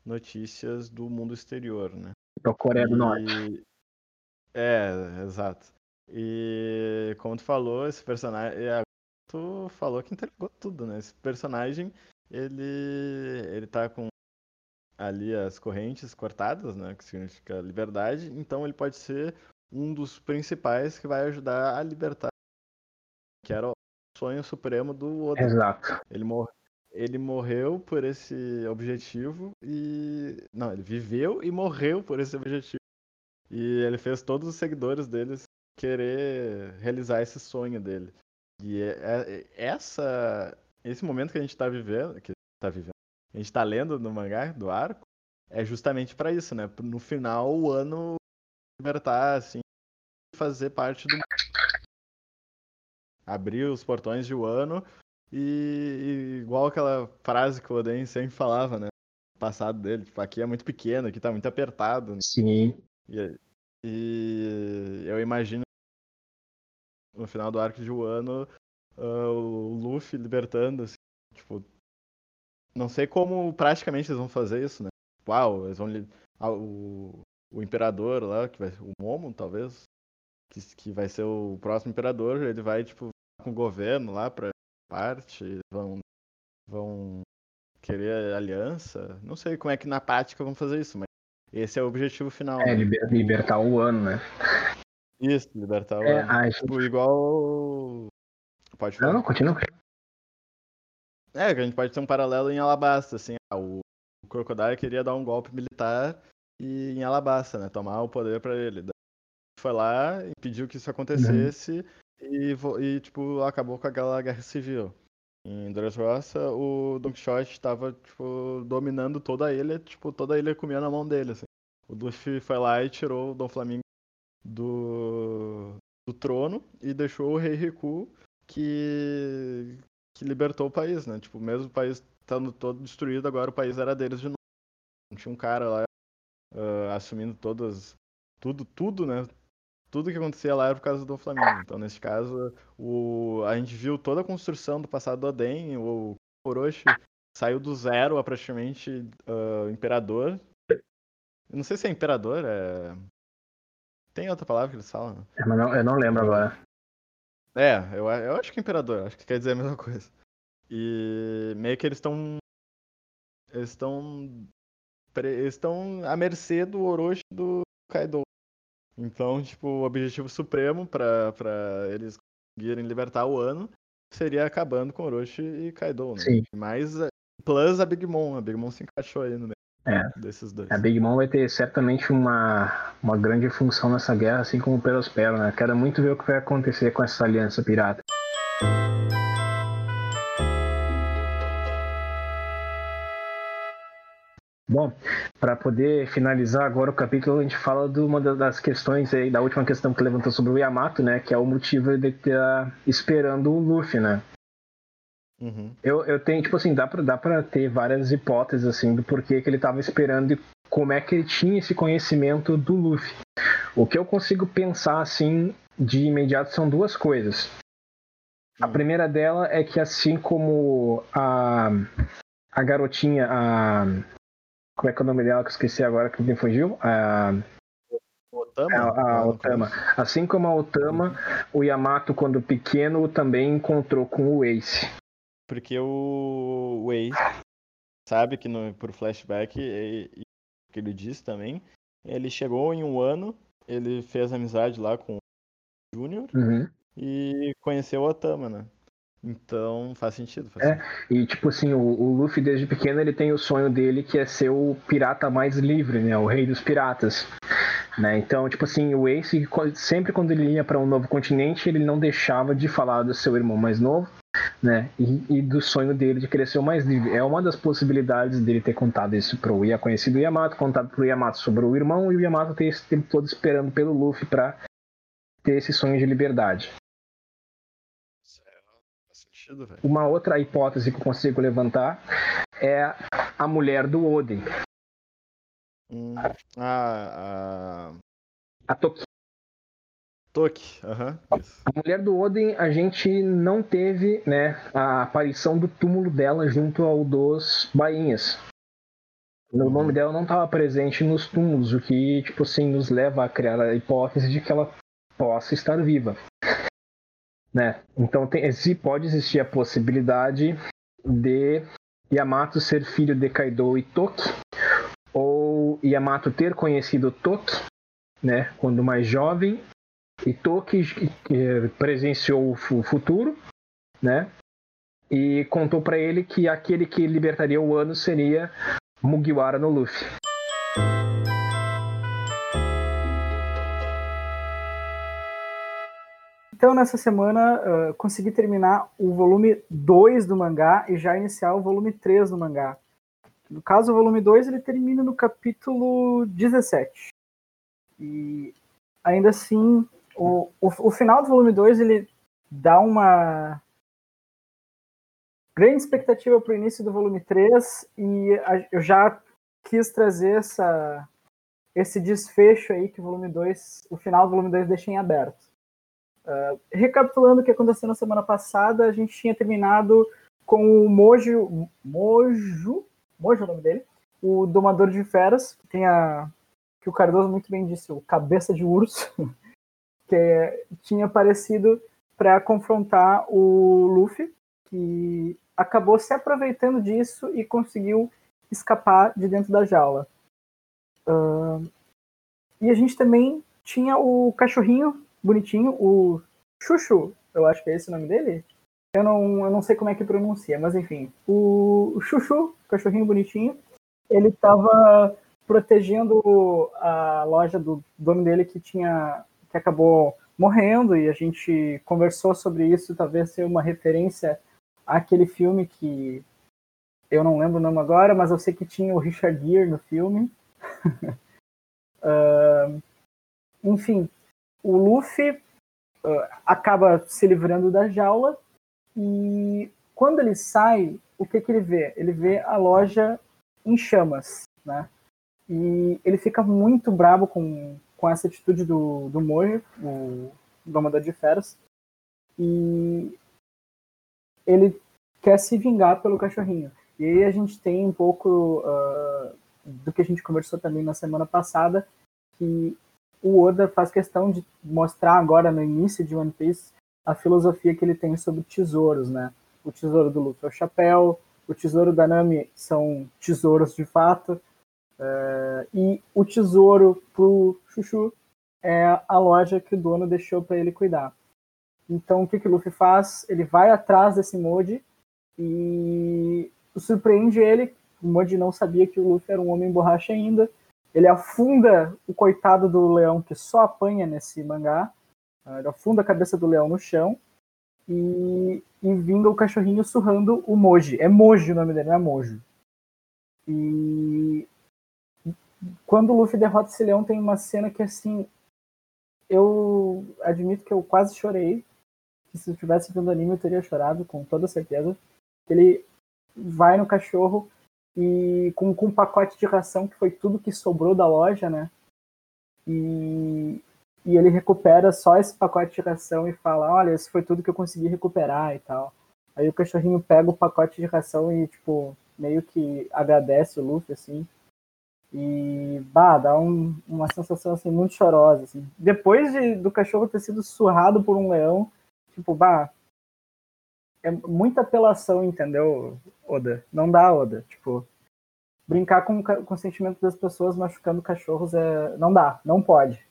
notícias do mundo exterior, né? É o Coreia do e... Norte. É, exato. E como tu falou, esse personagem. Tu falou que entregou tudo, né? Esse personagem, ele. ele tá com ali as correntes cortadas, né, que significa liberdade, então ele pode ser um dos principais que vai ajudar a libertar, que era o sonho supremo do Oda. Exato. Ele, mor ele morreu por esse objetivo e... Não, ele viveu e morreu por esse objetivo. E ele fez todos os seguidores deles querer realizar esse sonho dele. E é, é, essa, esse momento que a gente está vivendo, que tá vivendo, a gente tá lendo no mangá do arco, é justamente para isso, né? No final, o ano libertar, assim, fazer parte do. Abrir os portões de Wano e, e igual aquela frase que o Oden sempre falava, né? O passado dele, tipo, aqui é muito pequeno, aqui tá muito apertado. Né? Sim. E, e eu imagino no final do arco de Wano uh, o Luffy libertando, assim, tipo, não sei como praticamente eles vão fazer isso, né? Uau, eles vão. Ah, o, o imperador lá, que vai o Momo, talvez, que, que vai ser o próximo imperador, ele vai, tipo, com o governo lá pra parte, vão, vão querer aliança. Não sei como é que na prática vão fazer isso, mas esse é o objetivo final. É, né? libertar o ano, né? Isso, libertar o é, ano. Ai, tipo, igual. Pode falar. Não, não, continua. É, a gente pode ter um paralelo em Alabasta, assim, ah, o, Crocodile queria dar um golpe militar e em Alabasta, né, tomar o poder para ele. Foi lá, impediu que isso acontecesse e, e, tipo, acabou com aquela guerra civil. Em Dressrosa, o Don Quixote estava, tipo, dominando toda a ilha, tipo, toda a ilha comia na mão dele, assim. O Luffy foi lá e tirou o Dom Flamingo do, do trono e deixou o Rei Riku, que que libertou o país, né? Tipo, mesmo o país estando todo destruído, agora o país era deles de novo. Tinha um cara lá uh, assumindo todas. Tudo, tudo, né? Tudo que acontecia lá era por causa do Flamengo. Então, nesse caso, o, a gente viu toda a construção do passado do Oden, o Orochi saiu do zero a praticamente uh, imperador. Eu não sei se é imperador, é. Tem outra palavra que eles falam? Né? É, não, eu não lembro agora. É, eu, eu acho que imperador, acho que quer dizer a mesma coisa. E meio que eles estão. Eles estão. Eles estão à mercê do Orochi do Kaido. Então, tipo, o objetivo supremo para eles conseguirem libertar o ano, seria acabando com Orochi e Kaido, né? Sim. Mas eh, plus a Big Mom, a Big Mom se encaixou aí no meio É. desses dois. A Big Mom vai ter certamente uma, uma grande função nessa guerra, assim como o Perospero, né? Quero muito ver o que vai acontecer com essa aliança pirata. Bom, para poder finalizar agora o capítulo, a gente fala de uma da- das questões aí, da última questão que levantou sobre o Yamato, né? Que é o motivo de estar esperando o Luffy, né? Uhum. Eu, eu tenho, tipo assim, dá pra, dá pra ter várias hipóteses, assim, do porquê que ele tava esperando e como é que ele tinha esse conhecimento do Luffy. O que eu consigo pensar, assim, de imediato são duas coisas. A Hum. primeira dela é que, assim como a, a garotinha, a. Como é que é o nome dela que eu esqueci agora que me fugiu? A, Otama? a, a Ah, Otama. Assim como a Otama, o Yamato, quando pequeno, também encontrou com o Ace. Porque o, o Ace sabe que no, por flashback, e, e que ele disse também, ele chegou em um ano, ele fez amizade lá com o Júnior Uhum. e conheceu o Otama, né? Então faz sentido. Faz É. sentido. E, tipo assim, o, o Luffy, desde pequeno, ele tem o sonho dele que é ser o pirata mais livre, né? O rei dos piratas. Né? Então, tipo assim, o Ace, sempre quando ele ia para um novo continente, ele não deixava de falar do seu irmão mais novo, né? E, e do sonho dele de o mais livre. É uma das possibilidades dele ter contado isso pro Ia conhecido Yamato, contado pro Yamato sobre o irmão, e o Yamato ter esse tempo todo esperando pelo Luffy para ter esse sonho de liberdade. Velho. Uma outra hipótese que eu consigo levantar é a mulher do Oden, Hum, ah, a a Toki. Aham. isso. A mulher do Oden, a gente não teve né, a aparição do túmulo dela junto ao dos bainhas. O nome dela não estava presente nos túmulos, o que tipo assim, nos leva a criar a hipótese de que ela possa estar viva. Né? Então tem, pode existir a possibilidade de Yamato ser filho de Kaido e Toki, ou Yamato ter conhecido Toki né, quando mais jovem e Toki eh, presenciou o fu- futuro, né? E contou pra ele que aquele que libertaria o ano seria Mugiwara no Luffy. Então, nessa semana, ah, consegui terminar o volume 2 do mangá e já iniciar o volume 3 do mangá. No caso, o volume 2 ele termina no capítulo 17. E ainda assim, o, o, o final do volume 2 ele dá uma grande expectativa para o início do volume 3 e a- eu já quis trazer essa, esse desfecho aí que o volume 2, o final do volume 2 deixa em aberto. Uh, recapitulando o que aconteceu na semana passada, a gente tinha terminado com o Mojo, Mojo, Mojo é o nome dele, o Domador de Feras, que tem a, que o Cardoso muito bem disse, o Cabeça de Urso, que é- tinha aparecido para confrontar o Luffy, que acabou se aproveitando disso e conseguiu escapar de dentro da jaula. Uh, e a gente também tinha o cachorrinho bonitinho, o Chuchu, eu acho que é esse o nome dele. Eu não, eu não sei como é que pronuncia, mas enfim. O Chuchu, cachorrinho bonitinho, ele estava protegendo a loja do dono dele que tinha que acabou morrendo e a gente conversou sobre isso, talvez ser uma referência àquele filme que eu não lembro o nome agora, mas eu sei que tinha o Richard Gere no filme. Ah, enfim, o Luffy uh, acaba se livrando da jaula e quando ele sai, o que, que ele vê? Ele vê a loja em chamas, né? E ele fica muito bravo com, com essa atitude do, do Mojo, o domador de feras, e ele quer se vingar pelo cachorrinho. E aí a gente tem um pouco uh, do que a gente conversou também na semana passada, que o Oda faz questão de mostrar agora no início de One Piece a filosofia que ele tem sobre tesouros, né? O tesouro do Luffy é o chapéu, o tesouro da Nami são tesouros de fato, uh, e o tesouro pro Chuchu é a loja que o dono deixou para ele cuidar. Então o que, que o Luffy faz? Ele vai atrás desse Moji e surpreende ele. O Moji não sabia que o Luffy era um homem borracha ainda. Ele afunda o coitado do leão que só apanha nesse mangá. Ele afunda a cabeça do leão no chão e, e vinga o cachorrinho surrando o Moji. É Moji o nome dele, não é Mojo. E quando o Luffy derrota esse leão, tem uma cena que assim. Eu admito que eu quase chorei. Que se eu tivesse vendo anime eu teria chorado, com toda certeza. Ele vai no cachorro e com, com um pacote de ração que foi tudo que sobrou da loja, né? E, e ele recupera só esse pacote de ração e fala, olha, isso foi tudo que eu consegui recuperar e tal. Aí o cachorrinho pega o pacote de ração e, tipo, meio que agradece o Luffy, assim. E, bah, dá um, uma sensação, assim, muito chorosa, assim. Depois de, do cachorro ter sido surrado por um leão, tipo, bah, é muita apelação, entendeu, Oda? Não dá, Oda. Tipo, brincar com, com o sentimento das pessoas machucando cachorros é. Não dá, não pode.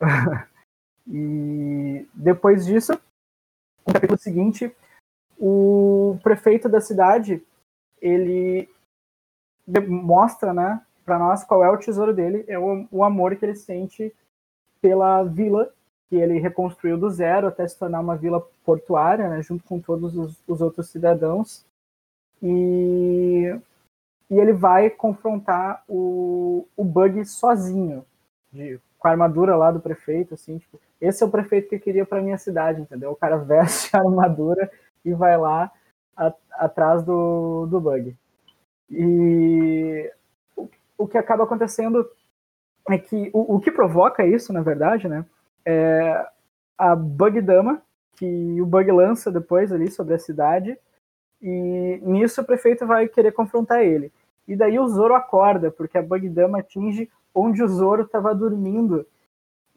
e depois disso, no capítulo seguinte, o prefeito da cidade ele mostra, né, para nós qual é o tesouro dele, é o, o amor que ele sente pela vila que ele reconstruiu do zero até se tornar uma vila portuária, né, junto com todos os, os outros cidadãos. E, e ele vai confrontar o, o Bug sozinho, de, com a armadura lá do prefeito, assim, tipo, esse é o prefeito que eu queria para minha cidade, entendeu? O cara veste a armadura e vai lá a, atrás do, do bug. E o, o, que acaba acontecendo é que o, o que provoca isso, na verdade, né, é a Bug Dama, que o Bug lança depois ali sobre a cidade, e nisso o prefeito vai querer confrontar ele. E daí o Zoro acorda, porque a Bug Dama atinge onde o Zoro estava dormindo.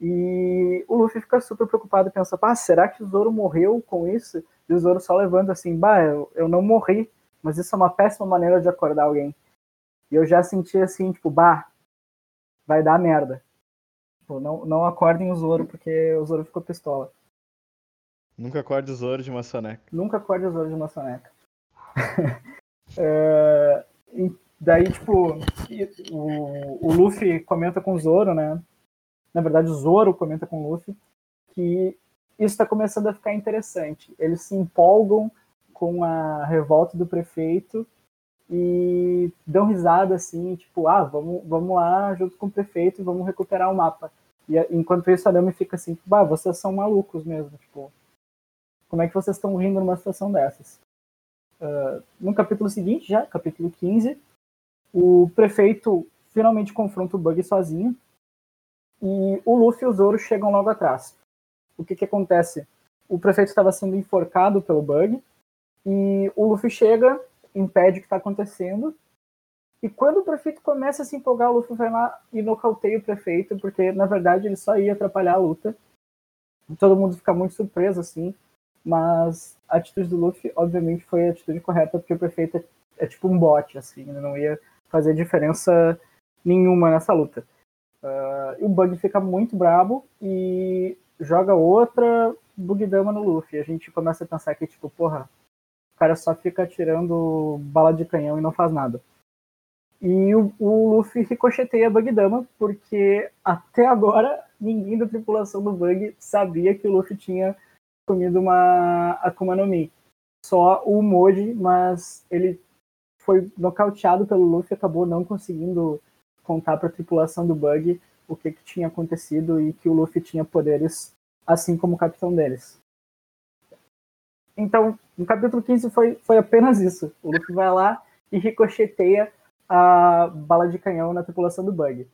E o Luffy fica super preocupado, pensa, ah, será que o Zoro morreu com isso? E o Zoro só levanta assim, bah, eu, eu não morri, mas isso é uma péssima maneira de acordar alguém. E eu já senti assim, tipo, bah, vai dar merda. Tipo, não, não acordem o Zoro, porque o Zoro ficou pistola. Nunca acorde o Zoro de uma soneca. Nunca acorde o Zoro de uma soneca. é, daí, tipo, o, o Luffy comenta com o Zoro, né? Na verdade, o Zoro comenta com o Luffy que isso está começando a ficar interessante. Eles se empolgam com a revolta do prefeito e dão risada assim, tipo, ah, vamos, vamos lá junto com o prefeito e vamos recuperar o mapa. E enquanto isso a Nami fica assim, tipo, ah, vocês são malucos mesmo, tipo, como é que vocês estão rindo numa situação dessas? Uh, no capítulo seguinte, já, capítulo 15, o prefeito finalmente confronta o Bug sozinho e o Luffy e o Zoro chegam logo atrás o que que acontece? O prefeito estava sendo enforcado pelo bug e o Luffy chega, impede o que está acontecendo. E quando o prefeito começa a se empolgar, o Luffy vai lá e nocauteia o prefeito, porque na verdade ele só ia atrapalhar a luta. Todo mundo fica muito surpreso assim, mas a atitude do Luffy, obviamente, foi a atitude correta, porque o prefeito é, é tipo um bot, assim, ele não ia fazer diferença nenhuma nessa luta. Uh, o Bug fica muito brabo e joga outra Bugdama no Luffy. A gente começa a pensar que, tipo, porra, o cara só fica atirando bala de canhão e não faz nada. E o, o Luffy ricocheteia a Bugdama, porque até agora ninguém da tripulação do Bug sabia que o Luffy tinha comido uma Akuma no Mi. Só o Moji, mas ele foi nocauteado pelo Luffy, acabou não conseguindo contar para a tripulação do Bug o que, que tinha acontecido e que o Luffy tinha poderes assim como o capitão deles. Então, no capítulo 15 foi, foi apenas isso. O Luffy vai lá e ricocheteia a bala de canhão na tripulação do Bug.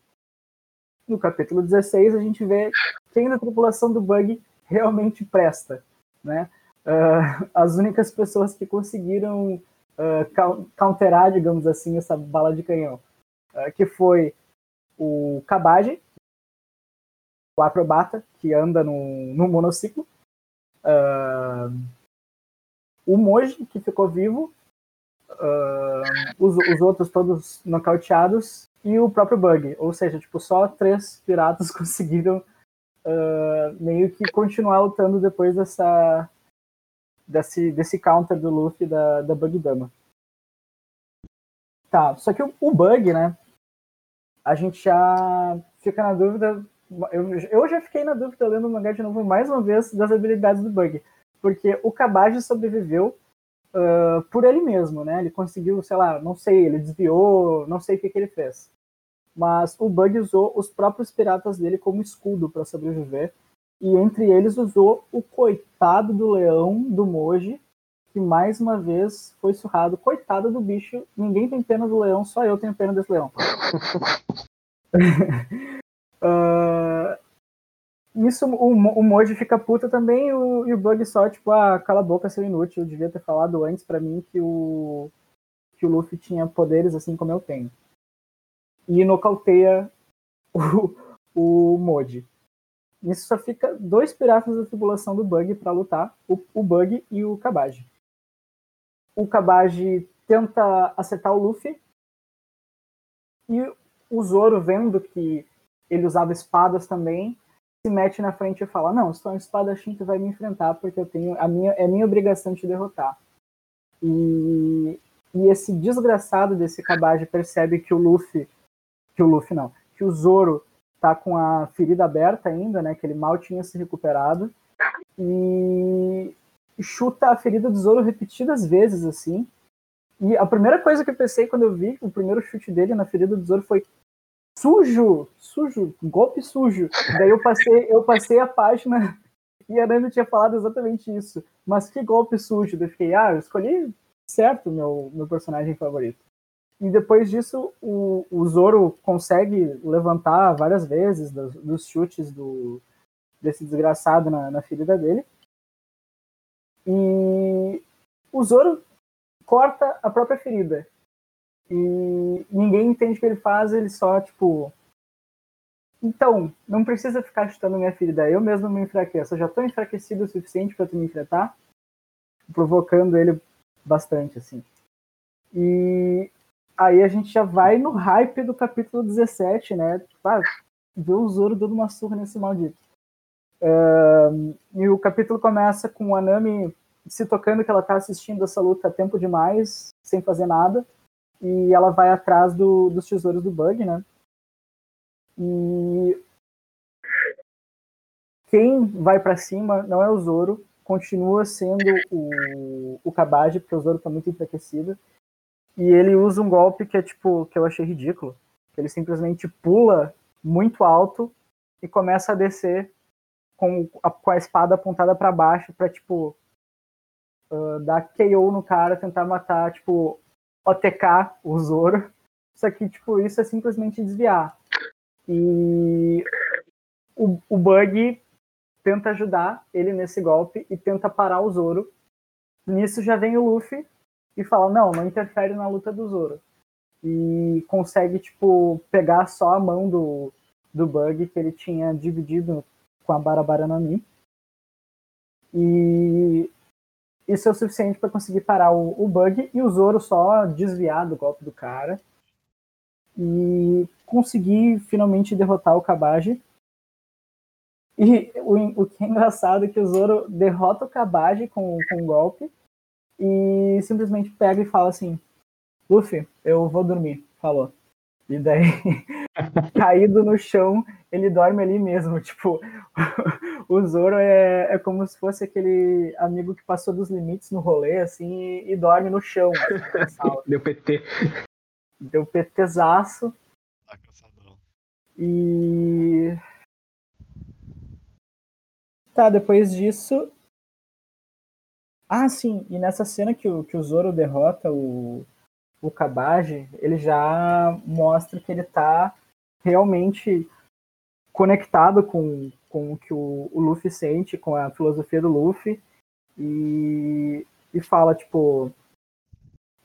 No capítulo 16, a gente vê quem da tripulação do Bug realmente presta. Né? Uh, as únicas pessoas que conseguiram uh, counterar, digamos assim, essa bala de canhão. Uh, que foi o Kabaji, o acrobata, que anda no, no monociclo, uh, o Moji, que ficou vivo, uh, os, os outros todos nocauteados, e o próprio Bug. Ou seja, tipo, só três piratas conseguiram uh, meio que continuar lutando depois dessa desse, desse counter do Luffy da, da Bug Dama. Tá, só que o, o Bug, né? A gente já fica na dúvida. Eu, eu já fiquei na dúvida lendo o mangá de novo mais uma vez das habilidades do Bug. Porque o Kabaji sobreviveu uh, por ele mesmo, né? Ele conseguiu, sei lá, não sei, ele desviou, não sei o que, que ele fez. Mas o Bug usou os próprios piratas dele como escudo para sobreviver. E entre eles usou o coitado do leão do Moji, que mais uma vez foi surrado. Coitado do bicho, ninguém tem pena do leão, só eu tenho pena desse leão. uh, Nisso o, o Moji fica puta também o, e o Bug só, tipo, ah, cala a boca, seu inútil. Eu devia ter falado antes para mim que o, que o Luffy tinha poderes assim como eu tenho. E nocauteia o, o Moji. Nisso só fica dois piratas da tripulação do Bug para lutar, o, o Bug e o Kabaji. O Kabaji tenta acertar o Luffy e o Zoro, vendo que ele usava espadas também, se mete na frente e fala: Não, é um espadachim, tu vai me enfrentar, porque eu tenho. A minha, é minha obrigação te derrotar. E, e esse desgraçado desse Kabaji percebe que o Luffy. Que o Luffy não. Que o Zoro tá com a ferida aberta ainda, né? Que ele mal tinha se recuperado. E chuta a ferida do Zoro repetidas vezes, assim. E a primeira coisa que eu pensei quando eu vi o primeiro chute dele na ferida do Zoro foi sujo, sujo, golpe sujo. Daí eu passei, eu passei a página e a Nami tinha falado exatamente isso. Mas que golpe sujo. Daí eu fiquei, ah, eu escolhi certo meu, meu personagem favorito. E depois disso, o, o Zoro consegue levantar várias vezes dos, dos chutes do, desse desgraçado na, na ferida dele. E o Zoro corta a própria ferida. E ninguém entende o que ele faz, ele só, tipo. Então, não precisa ficar chutando minha ferida, eu mesmo me enfraqueço. Eu já tô enfraquecido o suficiente para tu me enfrentar, provocando ele bastante, assim. E aí a gente já vai no hype do capítulo 17, né? Ah, ver o Zoro dando uma surra nesse maldito. E o capítulo começa com a Nami se tocando que ela tá assistindo essa luta há tempo demais, sem fazer nada e ela vai atrás do, dos tesouros do Bug, né? E quem vai para cima não é o Zoro, continua sendo o, o Kabaji, porque o Zoro tá muito enfraquecido. E ele usa um golpe que é tipo, que eu achei ridículo. Ele simplesmente pula muito alto e começa a descer com a, com a espada apontada para baixo para tipo uh, dar KO no cara, tentar matar, tipo, OTK, o Zoro. Só que, tipo, isso é simplesmente desviar. E o, o Bug tenta ajudar ele nesse golpe e tenta parar o Zoro. Nisso já vem o Luffy e fala, não, não interfere na luta do Zoro. E consegue, tipo, pegar só a mão do, do Bug que ele tinha dividido com a Barabara Nami. E isso é o suficiente para conseguir parar o, o, bug e o Zoro só desviar do golpe do cara e conseguir finalmente derrotar o Kabaji. E o, o que é engraçado é que o Zoro derrota o Kabaji com, com um golpe e simplesmente pega e fala assim: Luffy, eu vou dormir. Falou. E daí, caído no chão, ele dorme ali mesmo. Tipo, o Zoro é, é como se fosse aquele amigo que passou dos limites no rolê, assim, e, e dorme no chão. Assim, Deu PT. Deu PTzaço. Tá e. Tá, depois disso. Ah, sim, e nessa cena que o, que o Zoro derrota o, o Kabaji, ele já mostra que ele está realmente conectado com, com o que o, o, Luffy sente, com a filosofia do Luffy, e, e fala, tipo,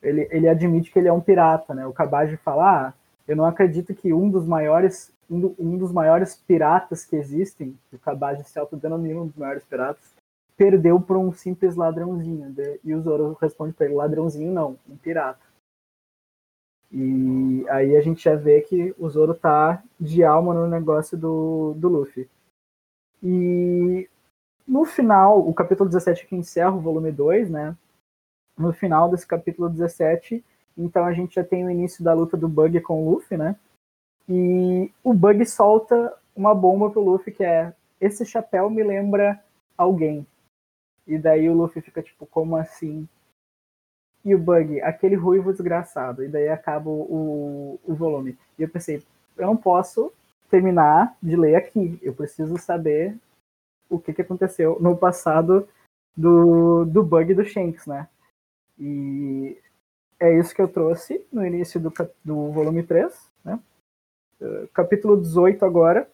ele, ele admite que ele é um pirata, né? O Kabaji fala, ah, eu não acredito que um dos maiores um, do, um dos maiores piratas que existem, o Kabaji se autodenomina um dos maiores piratas, perdeu por um simples ladrãozinho. E o Zoro responde para ele, ladrãozinho não, um pirata. E aí a gente já vê que o Zoro tá de alma no negócio do, do Luffy. E no final, o capítulo 17 que encerra o volume 2, né? No final desse capítulo 17, então a gente já tem o início da luta do Bug com o Luffy, né? E o Bug solta uma bomba pro Luffy que é esse chapéu me lembra alguém. E daí o Luffy fica tipo, como assim? E o Bug, aquele ruivo desgraçado. E daí acaba o, o volume. E eu pensei, eu não posso terminar de ler aqui. Eu preciso saber o que, que aconteceu no passado do, do bug do Shanks, né? E é isso que eu trouxe no início do, do volume 3, né? Uh, capítulo 18 agora,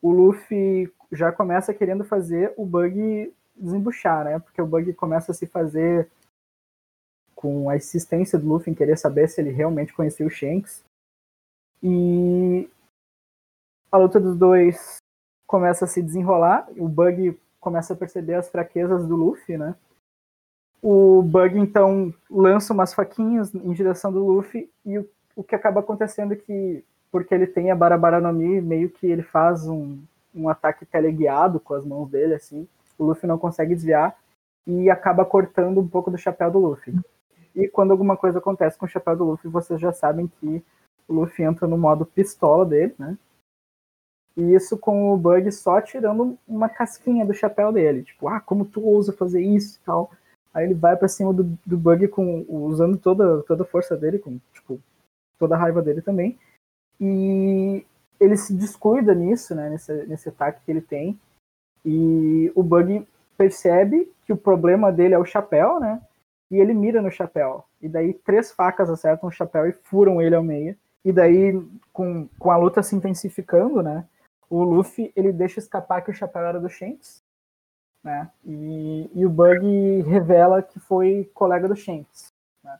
o Luffy já começa querendo fazer o bug desembuchar, né? Porque o bug começa a se fazer com a insistência do Luffy em querer saber se ele realmente conhecia o Shanks. E a luta dos dois começa a se desenrolar, o Bug começa a perceber as fraquezas do Luffy, né? O Bug então lança umas faquinhas em direção do Luffy e o, o que acaba acontecendo é que porque ele tem a Barabara no Mi, meio que ele faz um, um ataque teleguiado com as mãos dele, assim. O Luffy não consegue desviar e acaba cortando um pouco do chapéu do Luffy. E quando alguma coisa acontece com o chapéu do Luffy, vocês já sabem que o Luffy entra no modo pistola dele, né? E isso com o Bug só tirando uma casquinha do chapéu dele. Tipo, ah, como tu ousa fazer isso e tal. Aí ele vai para cima do, do Bug com, usando toda, toda a força dele, com tipo, toda a raiva dele também. E ele se descuida nisso, né, nesse, nesse ataque que ele tem. E o Bug percebe que o problema dele é o chapéu, né? E ele mira no chapéu. E daí três facas acertam o chapéu e furam ele ao meio. E daí, com, com a luta se intensificando, né? o Luffy ele deixa escapar que o chapéu era do Shanks, né? E, e o Bug revela que foi colega do Shanks. Né?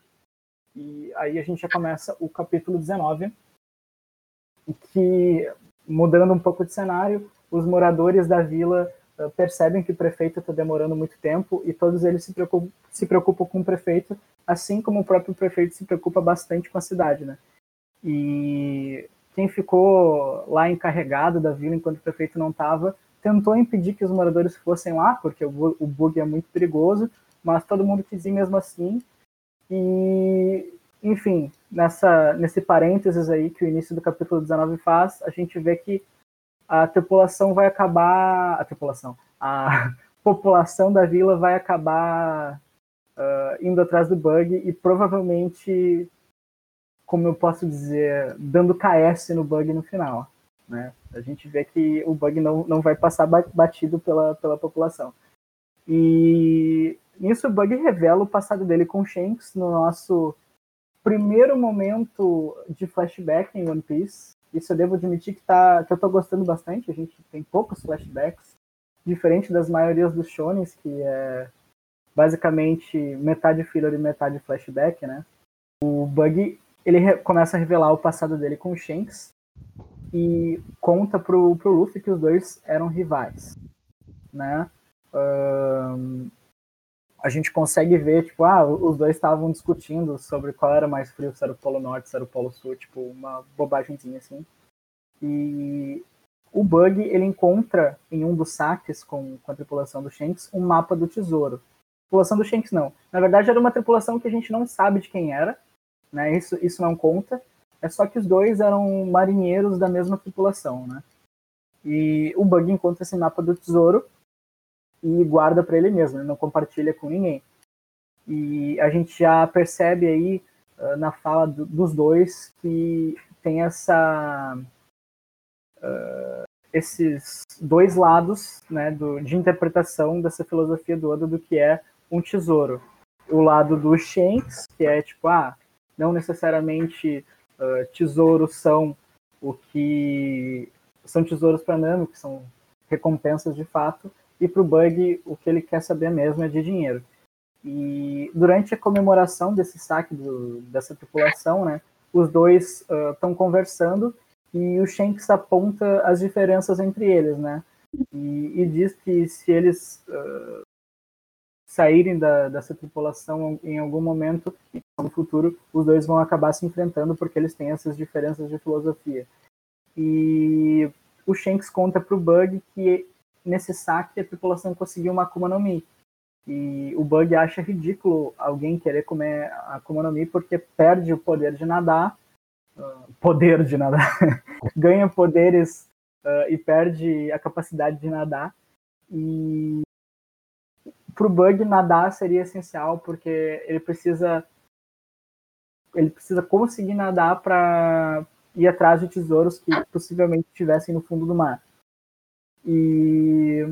E aí a gente já começa o capítulo 19, que mudando um pouco de cenário, os moradores da vila percebem que o prefeito está demorando muito tempo e todos eles se preocupam, se preocupam com o prefeito, assim como o próprio prefeito se preocupa bastante com a cidade, né? E quem ficou lá encarregado da vila enquanto o prefeito não estava, tentou impedir que os moradores fossem lá, porque o, o bug é muito perigoso, mas todo mundo quis ir mesmo assim. E, enfim, nessa, nesse parênteses aí que o início do capítulo 19 faz, a gente vê que a tripulação vai acabar. A tripulação. A população da vila vai acabar uh, indo atrás do bug e provavelmente como eu posso dizer, dando KS no bug no final. Né? A gente vê que o bug não, não vai passar batido pela, pela população. E nisso o bug revela o passado dele com Shanks no nosso primeiro momento de flashback em One Piece. Isso eu devo admitir que, tá, que eu tô gostando bastante. A gente tem poucos flashbacks, diferente das maiorias dos shonens, que é basicamente metade filler e metade flashback, né? O Bug ele começa a revelar o passado dele com o Shanks e conta pro, pro Luffy que os dois eram rivais, né? Um, a gente consegue ver, tipo, ah, os dois estavam discutindo sobre qual era mais frio, se era o Polo Norte, se era o Polo Sul, tipo, uma bobagemzinha assim. E o Bug, ele encontra em um dos saques com, com a tripulação do Shanks um mapa do tesouro. Tripulação do Shanks não. Na verdade, era uma tripulação que a gente não sabe de quem era, né? Isso, isso não conta. É só que os dois eram marinheiros da mesma tripulação, né? E o Bug encontra esse mapa do tesouro e guarda para ele mesmo, ele não compartilha com ninguém. E a gente já percebe aí uh, na fala do, dos dois que tem essa uh, esses dois lados né, do, de interpretação dessa filosofia do Oda do que é um tesouro. O lado do Shanks, que é tipo, ah, não necessariamente uh, tesouros são o que são tesouros para Nami, que são recompensas de fato, e para o Bug o que ele quer saber mesmo é de dinheiro. E durante a comemoração desse saque do, dessa tripulação, né, os dois estão uh, conversando e o Shanks aponta as diferenças entre eles, né? E, e diz que se eles uh, saírem da, dessa tripulação em algum momento no futuro, os dois vão acabar se enfrentando porque eles têm essas diferenças de filosofia. E o Shanks conta pro Bug que nesse saque a tripulação conseguiu uma Akuma no Mi. E o Bug acha ridículo alguém querer comer a Akuma no Mi porque perde o poder de nadar, uh, poder de nadar, ganha poderes uh, e perde a capacidade de nadar. E para o Bug nadar seria essencial porque ele precisa ele precisa conseguir nadar para ir atrás de tesouros que possivelmente estivessem no fundo do mar. E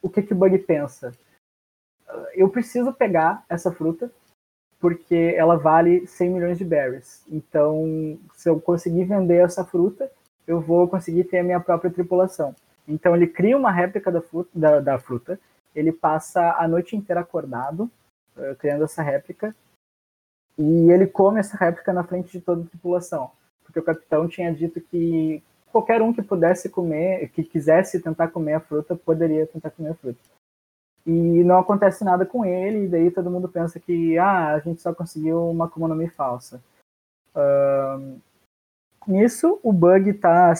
o que, que o Bug pensa? Eu preciso pegar essa fruta porque ela vale 100 milhões de berries. Então, se eu conseguir vender essa fruta, eu vou conseguir ter a minha própria tripulação. Então, ele cria uma réplica da fruta, da, da fruta ele passa a noite inteira acordado, uh, criando essa réplica, e ele come essa réplica na frente de toda a tripulação. Porque o capitão tinha dito que qualquer um que pudesse comer, que quisesse tentar comer a fruta, poderia tentar comer a fruta. E não acontece nada com ele, e daí todo mundo pensa que ah, a gente só conseguiu uma Akuma falsa. Uh, nisso, o Bug está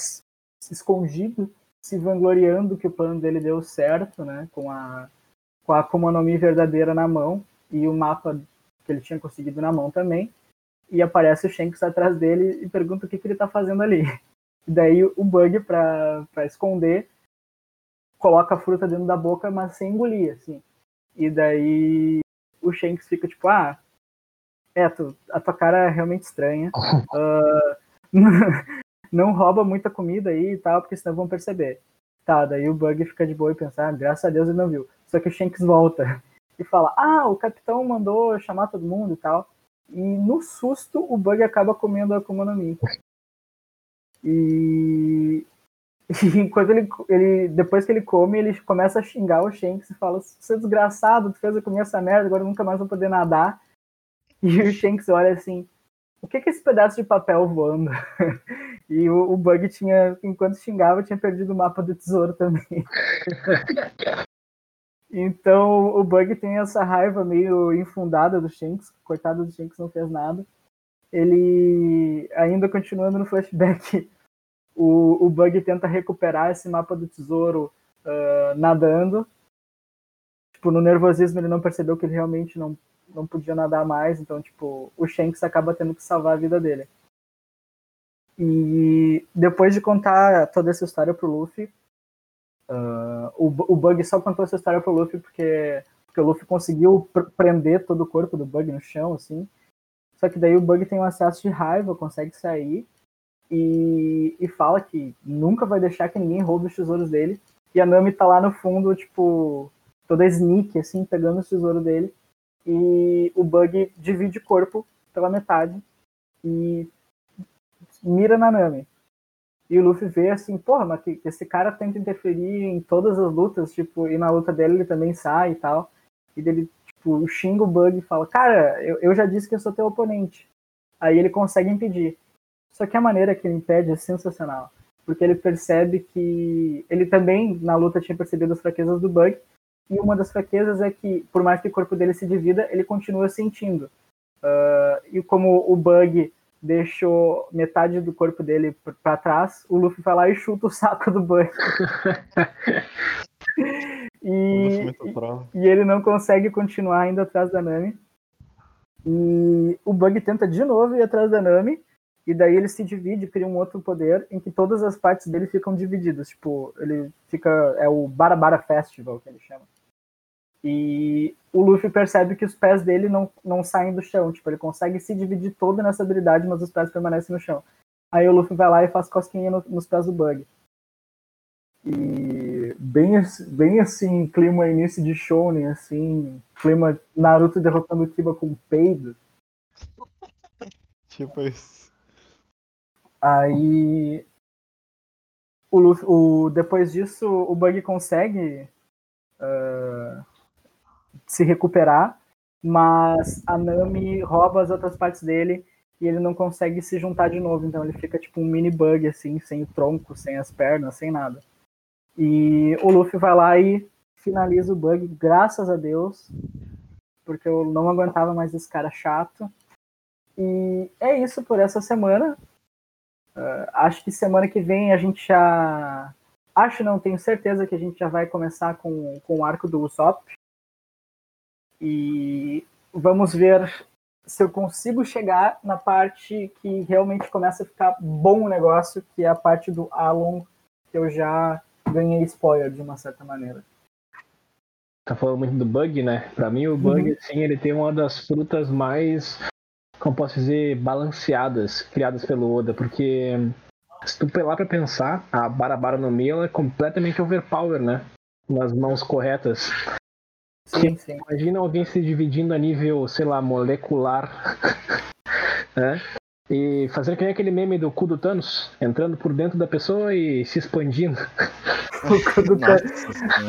escondido, se vangloriando que o plano dele deu certo, né? Com a, com a verdadeira na mão e o mapa que ele tinha conseguido na mão também. E aparece o Shanks atrás dele e pergunta o que, que ele está fazendo ali. E daí o Bug, para esconder, coloca a fruta dentro da boca, mas sem engolir, assim. E daí o Shanks fica tipo, ah, é, tu, a tua cara é realmente estranha. Uh, não rouba muita comida aí e tal, porque senão vão perceber. Tá, daí o Bug fica de boa e pensar, ah, graças a Deus ele não viu. Só que o Shanks volta e fala, ah, o capitão mandou chamar todo mundo e tal. E no susto, o Bug acaba comendo a Akuma no Mi. E, enquanto ele, ele, depois que ele come, ele começa a xingar o Shanks e fala: Você é desgraçado, tu fez comer essa merda, agora eu nunca mais vou poder nadar. E o Shanks olha assim: O que é, que é esse pedaço de papel voando? E o, o Bug tinha, enquanto xingava, tinha perdido o mapa do tesouro também. então o Bug tem essa raiva meio infundada do Shanks, coitado do Shanks não fez nada ele ainda continuando no flashback, o, o Bug tenta recuperar esse mapa do tesouro uh, nadando. Tipo, no nervosismo ele não percebeu que ele realmente não, não podia nadar mais, então, tipo, o Shanks acaba tendo que salvar a vida dele. E depois de contar toda essa história pro Luffy, uh, o, o Bug só contou essa história pro Luffy porque, porque o Luffy conseguiu pr prender todo o corpo do Bug no chão, assim, só que daí o Bug tem um acesso de raiva, consegue sair e, e fala que nunca vai deixar que ninguém roube os tesouros dele. E a Nami tá lá no fundo, tipo, toda sneak, assim, pegando o tesouro dele. E o Bug divide o corpo pela metade e mira na Nami. E o Luffy vê assim, porra, mas que, esse cara tenta interferir em todas as lutas, tipo, e na luta dele ele também sai e tal. E dele Tipo, xinga o Bug e fala, cara, eu, eu já disse que eu sou teu oponente. Aí ele consegue impedir. Só que a maneira que ele impede é sensacional. Porque ele percebe que. Ele também, na luta, tinha percebido as fraquezas do Bug. E uma das fraquezas é que, por mais que o corpo dele se divida, ele continua sentindo. Uh, e como o Bug deixou metade do corpo dele para trás, o Luffy vai lá e chuta o saco do Bug. E, e, ele não consegue continuar indo atrás da Nami. E o Bug tenta de novo ir atrás da Nami. E daí ele se divide, cria um outro poder em que todas as partes dele ficam divididas. Tipo, ele fica. É o Barabara Festival que ele chama. E o Luffy percebe que os pés dele não, não saem do chão. Tipo, ele consegue se dividir todo nessa habilidade, mas os pés permanecem no chão. Aí o Luffy vai lá e faz cosquinha no, nos pés do Bug. E bem, bem assim, clima início de shounen, assim, clima Naruto derrotando o Kiba com peido. tipo isso. Aí o, Luffy, o depois disso o Bug consegue uh, se recuperar, mas a Nami rouba as outras partes dele e ele não consegue se juntar de novo, então ele fica tipo um mini bug assim, sem o tronco, sem as pernas, sem nada. E o Luffy vai lá e finaliza o bug, graças a Deus, porque eu não aguentava mais esse cara chato. E é isso por essa semana. Uh, acho que semana que vem a gente já acho não, tenho certeza que a gente já vai começar com, com o arco do Usopp. E vamos ver se eu consigo chegar na parte que realmente começa a ficar bom o negócio, que é a parte do Alon, que eu já ganhei spoiler de uma certa maneira. Tá falando muito do bug, né? Pra mim o bug, uhum. sim, ele tem uma das frutas mais, como posso dizer, balanceadas criadas pelo Oda, porque se tu pelar pra pensar, a Barabara no Mi ela é completamente overpower, né? Nas mãos corretas. Sim, sim. Imagina alguém se dividindo a nível, sei lá, molecular. né? E fazendo que nem aquele meme do cu do Thanos, entrando por dentro da pessoa e se expandindo. o cu do Thanos.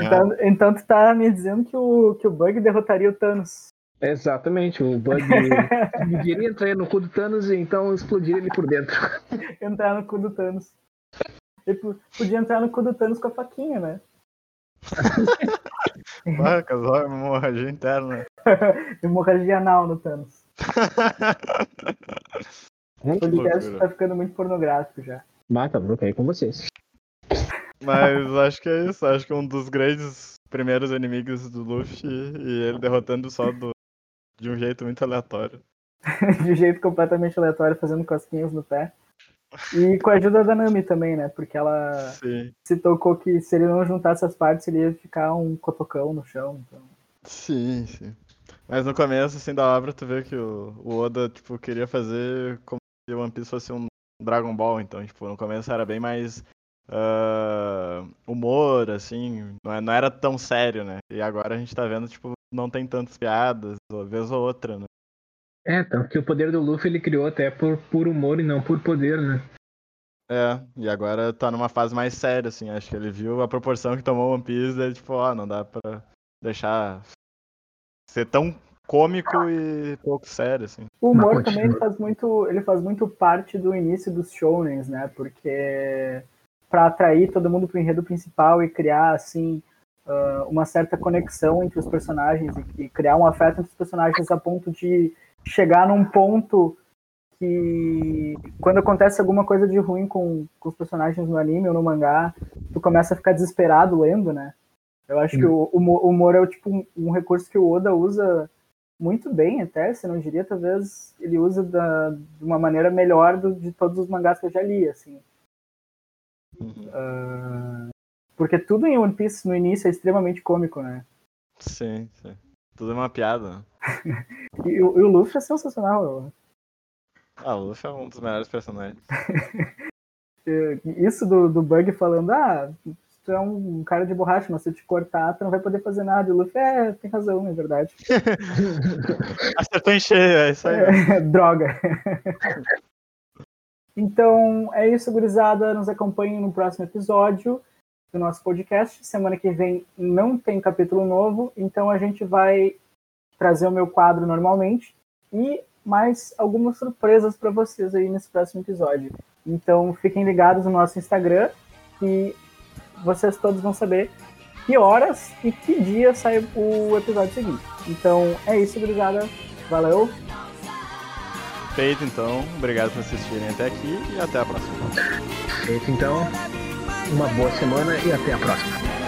Então, então tu tá me dizendo que o, que o Bug derrotaria o Thanos. Exatamente, o Bug dividiria entrar no cu do Thanos e então explodir ele por dentro. entrar no cu do Thanos. Ele podia entrar no cu do Thanos com a faquinha, né? Vaca, só hemorragia interna. hemorragia anal no Thanos. O podcast tá ficando muito pornográfico já. Mata, vou cair com vocês. Mas acho que é isso. Acho que é um dos grandes primeiros inimigos do Luffy e ele derrotando só do, de um jeito muito aleatório. de um jeito completamente aleatório, fazendo cosquinhas no pé. E com a ajuda da Nami também, né? Porque ela Sim. se tocou que se ele não juntasse as partes, ele ia ficar um cotocão no chão. Então... Sim, sim. Mas no começo, assim, da obra, tu vê que o, o Oda, tipo, queria fazer como se o One Piece fosse um Dragon Ball. Então, tipo, no começo era bem mais uh, humor, assim, não, é, não era tão sério, né? E agora a gente tá vendo, tipo, não tem tantas piadas, uma vez ou outra, né? É, tanto que o poder do Luffy ele criou até por, por humor e não por poder, né? É, e agora tá numa fase mais séria, assim. Acho que ele viu a proporção que tomou One Piece, daí tipo, ó, não dá pra deixar ser tão cômico e pouco sério, assim. O humor também ele faz muito, ele faz muito parte do início dos shounens, né? Porque para atrair todo mundo pro enredo principal e criar assim uma certa conexão entre os personagens e criar um afeto entre os personagens a ponto de chegar num ponto que quando acontece alguma coisa de ruim com, com os personagens no anime ou no mangá, tu começa a ficar desesperado lendo, né? Eu acho que o, o humor é tipo um, um, recurso que o Oda usa muito bem até, se não diria, talvez ele usa da, de uma maneira melhor do, de todos os mangás que eu já li, assim. Uhum. Uh, porque tudo em One Piece no início é extremamente cômico, né? Sim, sim. Tudo é uma piada. e, o, e, o Luffy é sensacional. Ah, o Luffy é um dos melhores personagens. Isso do, do Bug falando, ah, tu é um cara de borracha, mas se eu te cortar, tu não vai poder fazer nada. E o Luffy, é, tem razão, é verdade. Acertou em cheio, é isso aí. É, droga. então, é isso, gurizada. Nos acompanhem no próximo episódio do nosso podcast. Semana que vem não tem capítulo novo, então a gente vai trazer o meu quadro normalmente e mais algumas surpresas para vocês aí nesse próximo episódio. Então fiquem ligados no nosso Instagram que vocês todos vão saber que horas e que dia sai o episódio seguinte. Então é isso, obrigada. Valeu. Feito então, obrigado por assistirem até aqui e até a próxima. Feito então uma boa semana e até a próxima.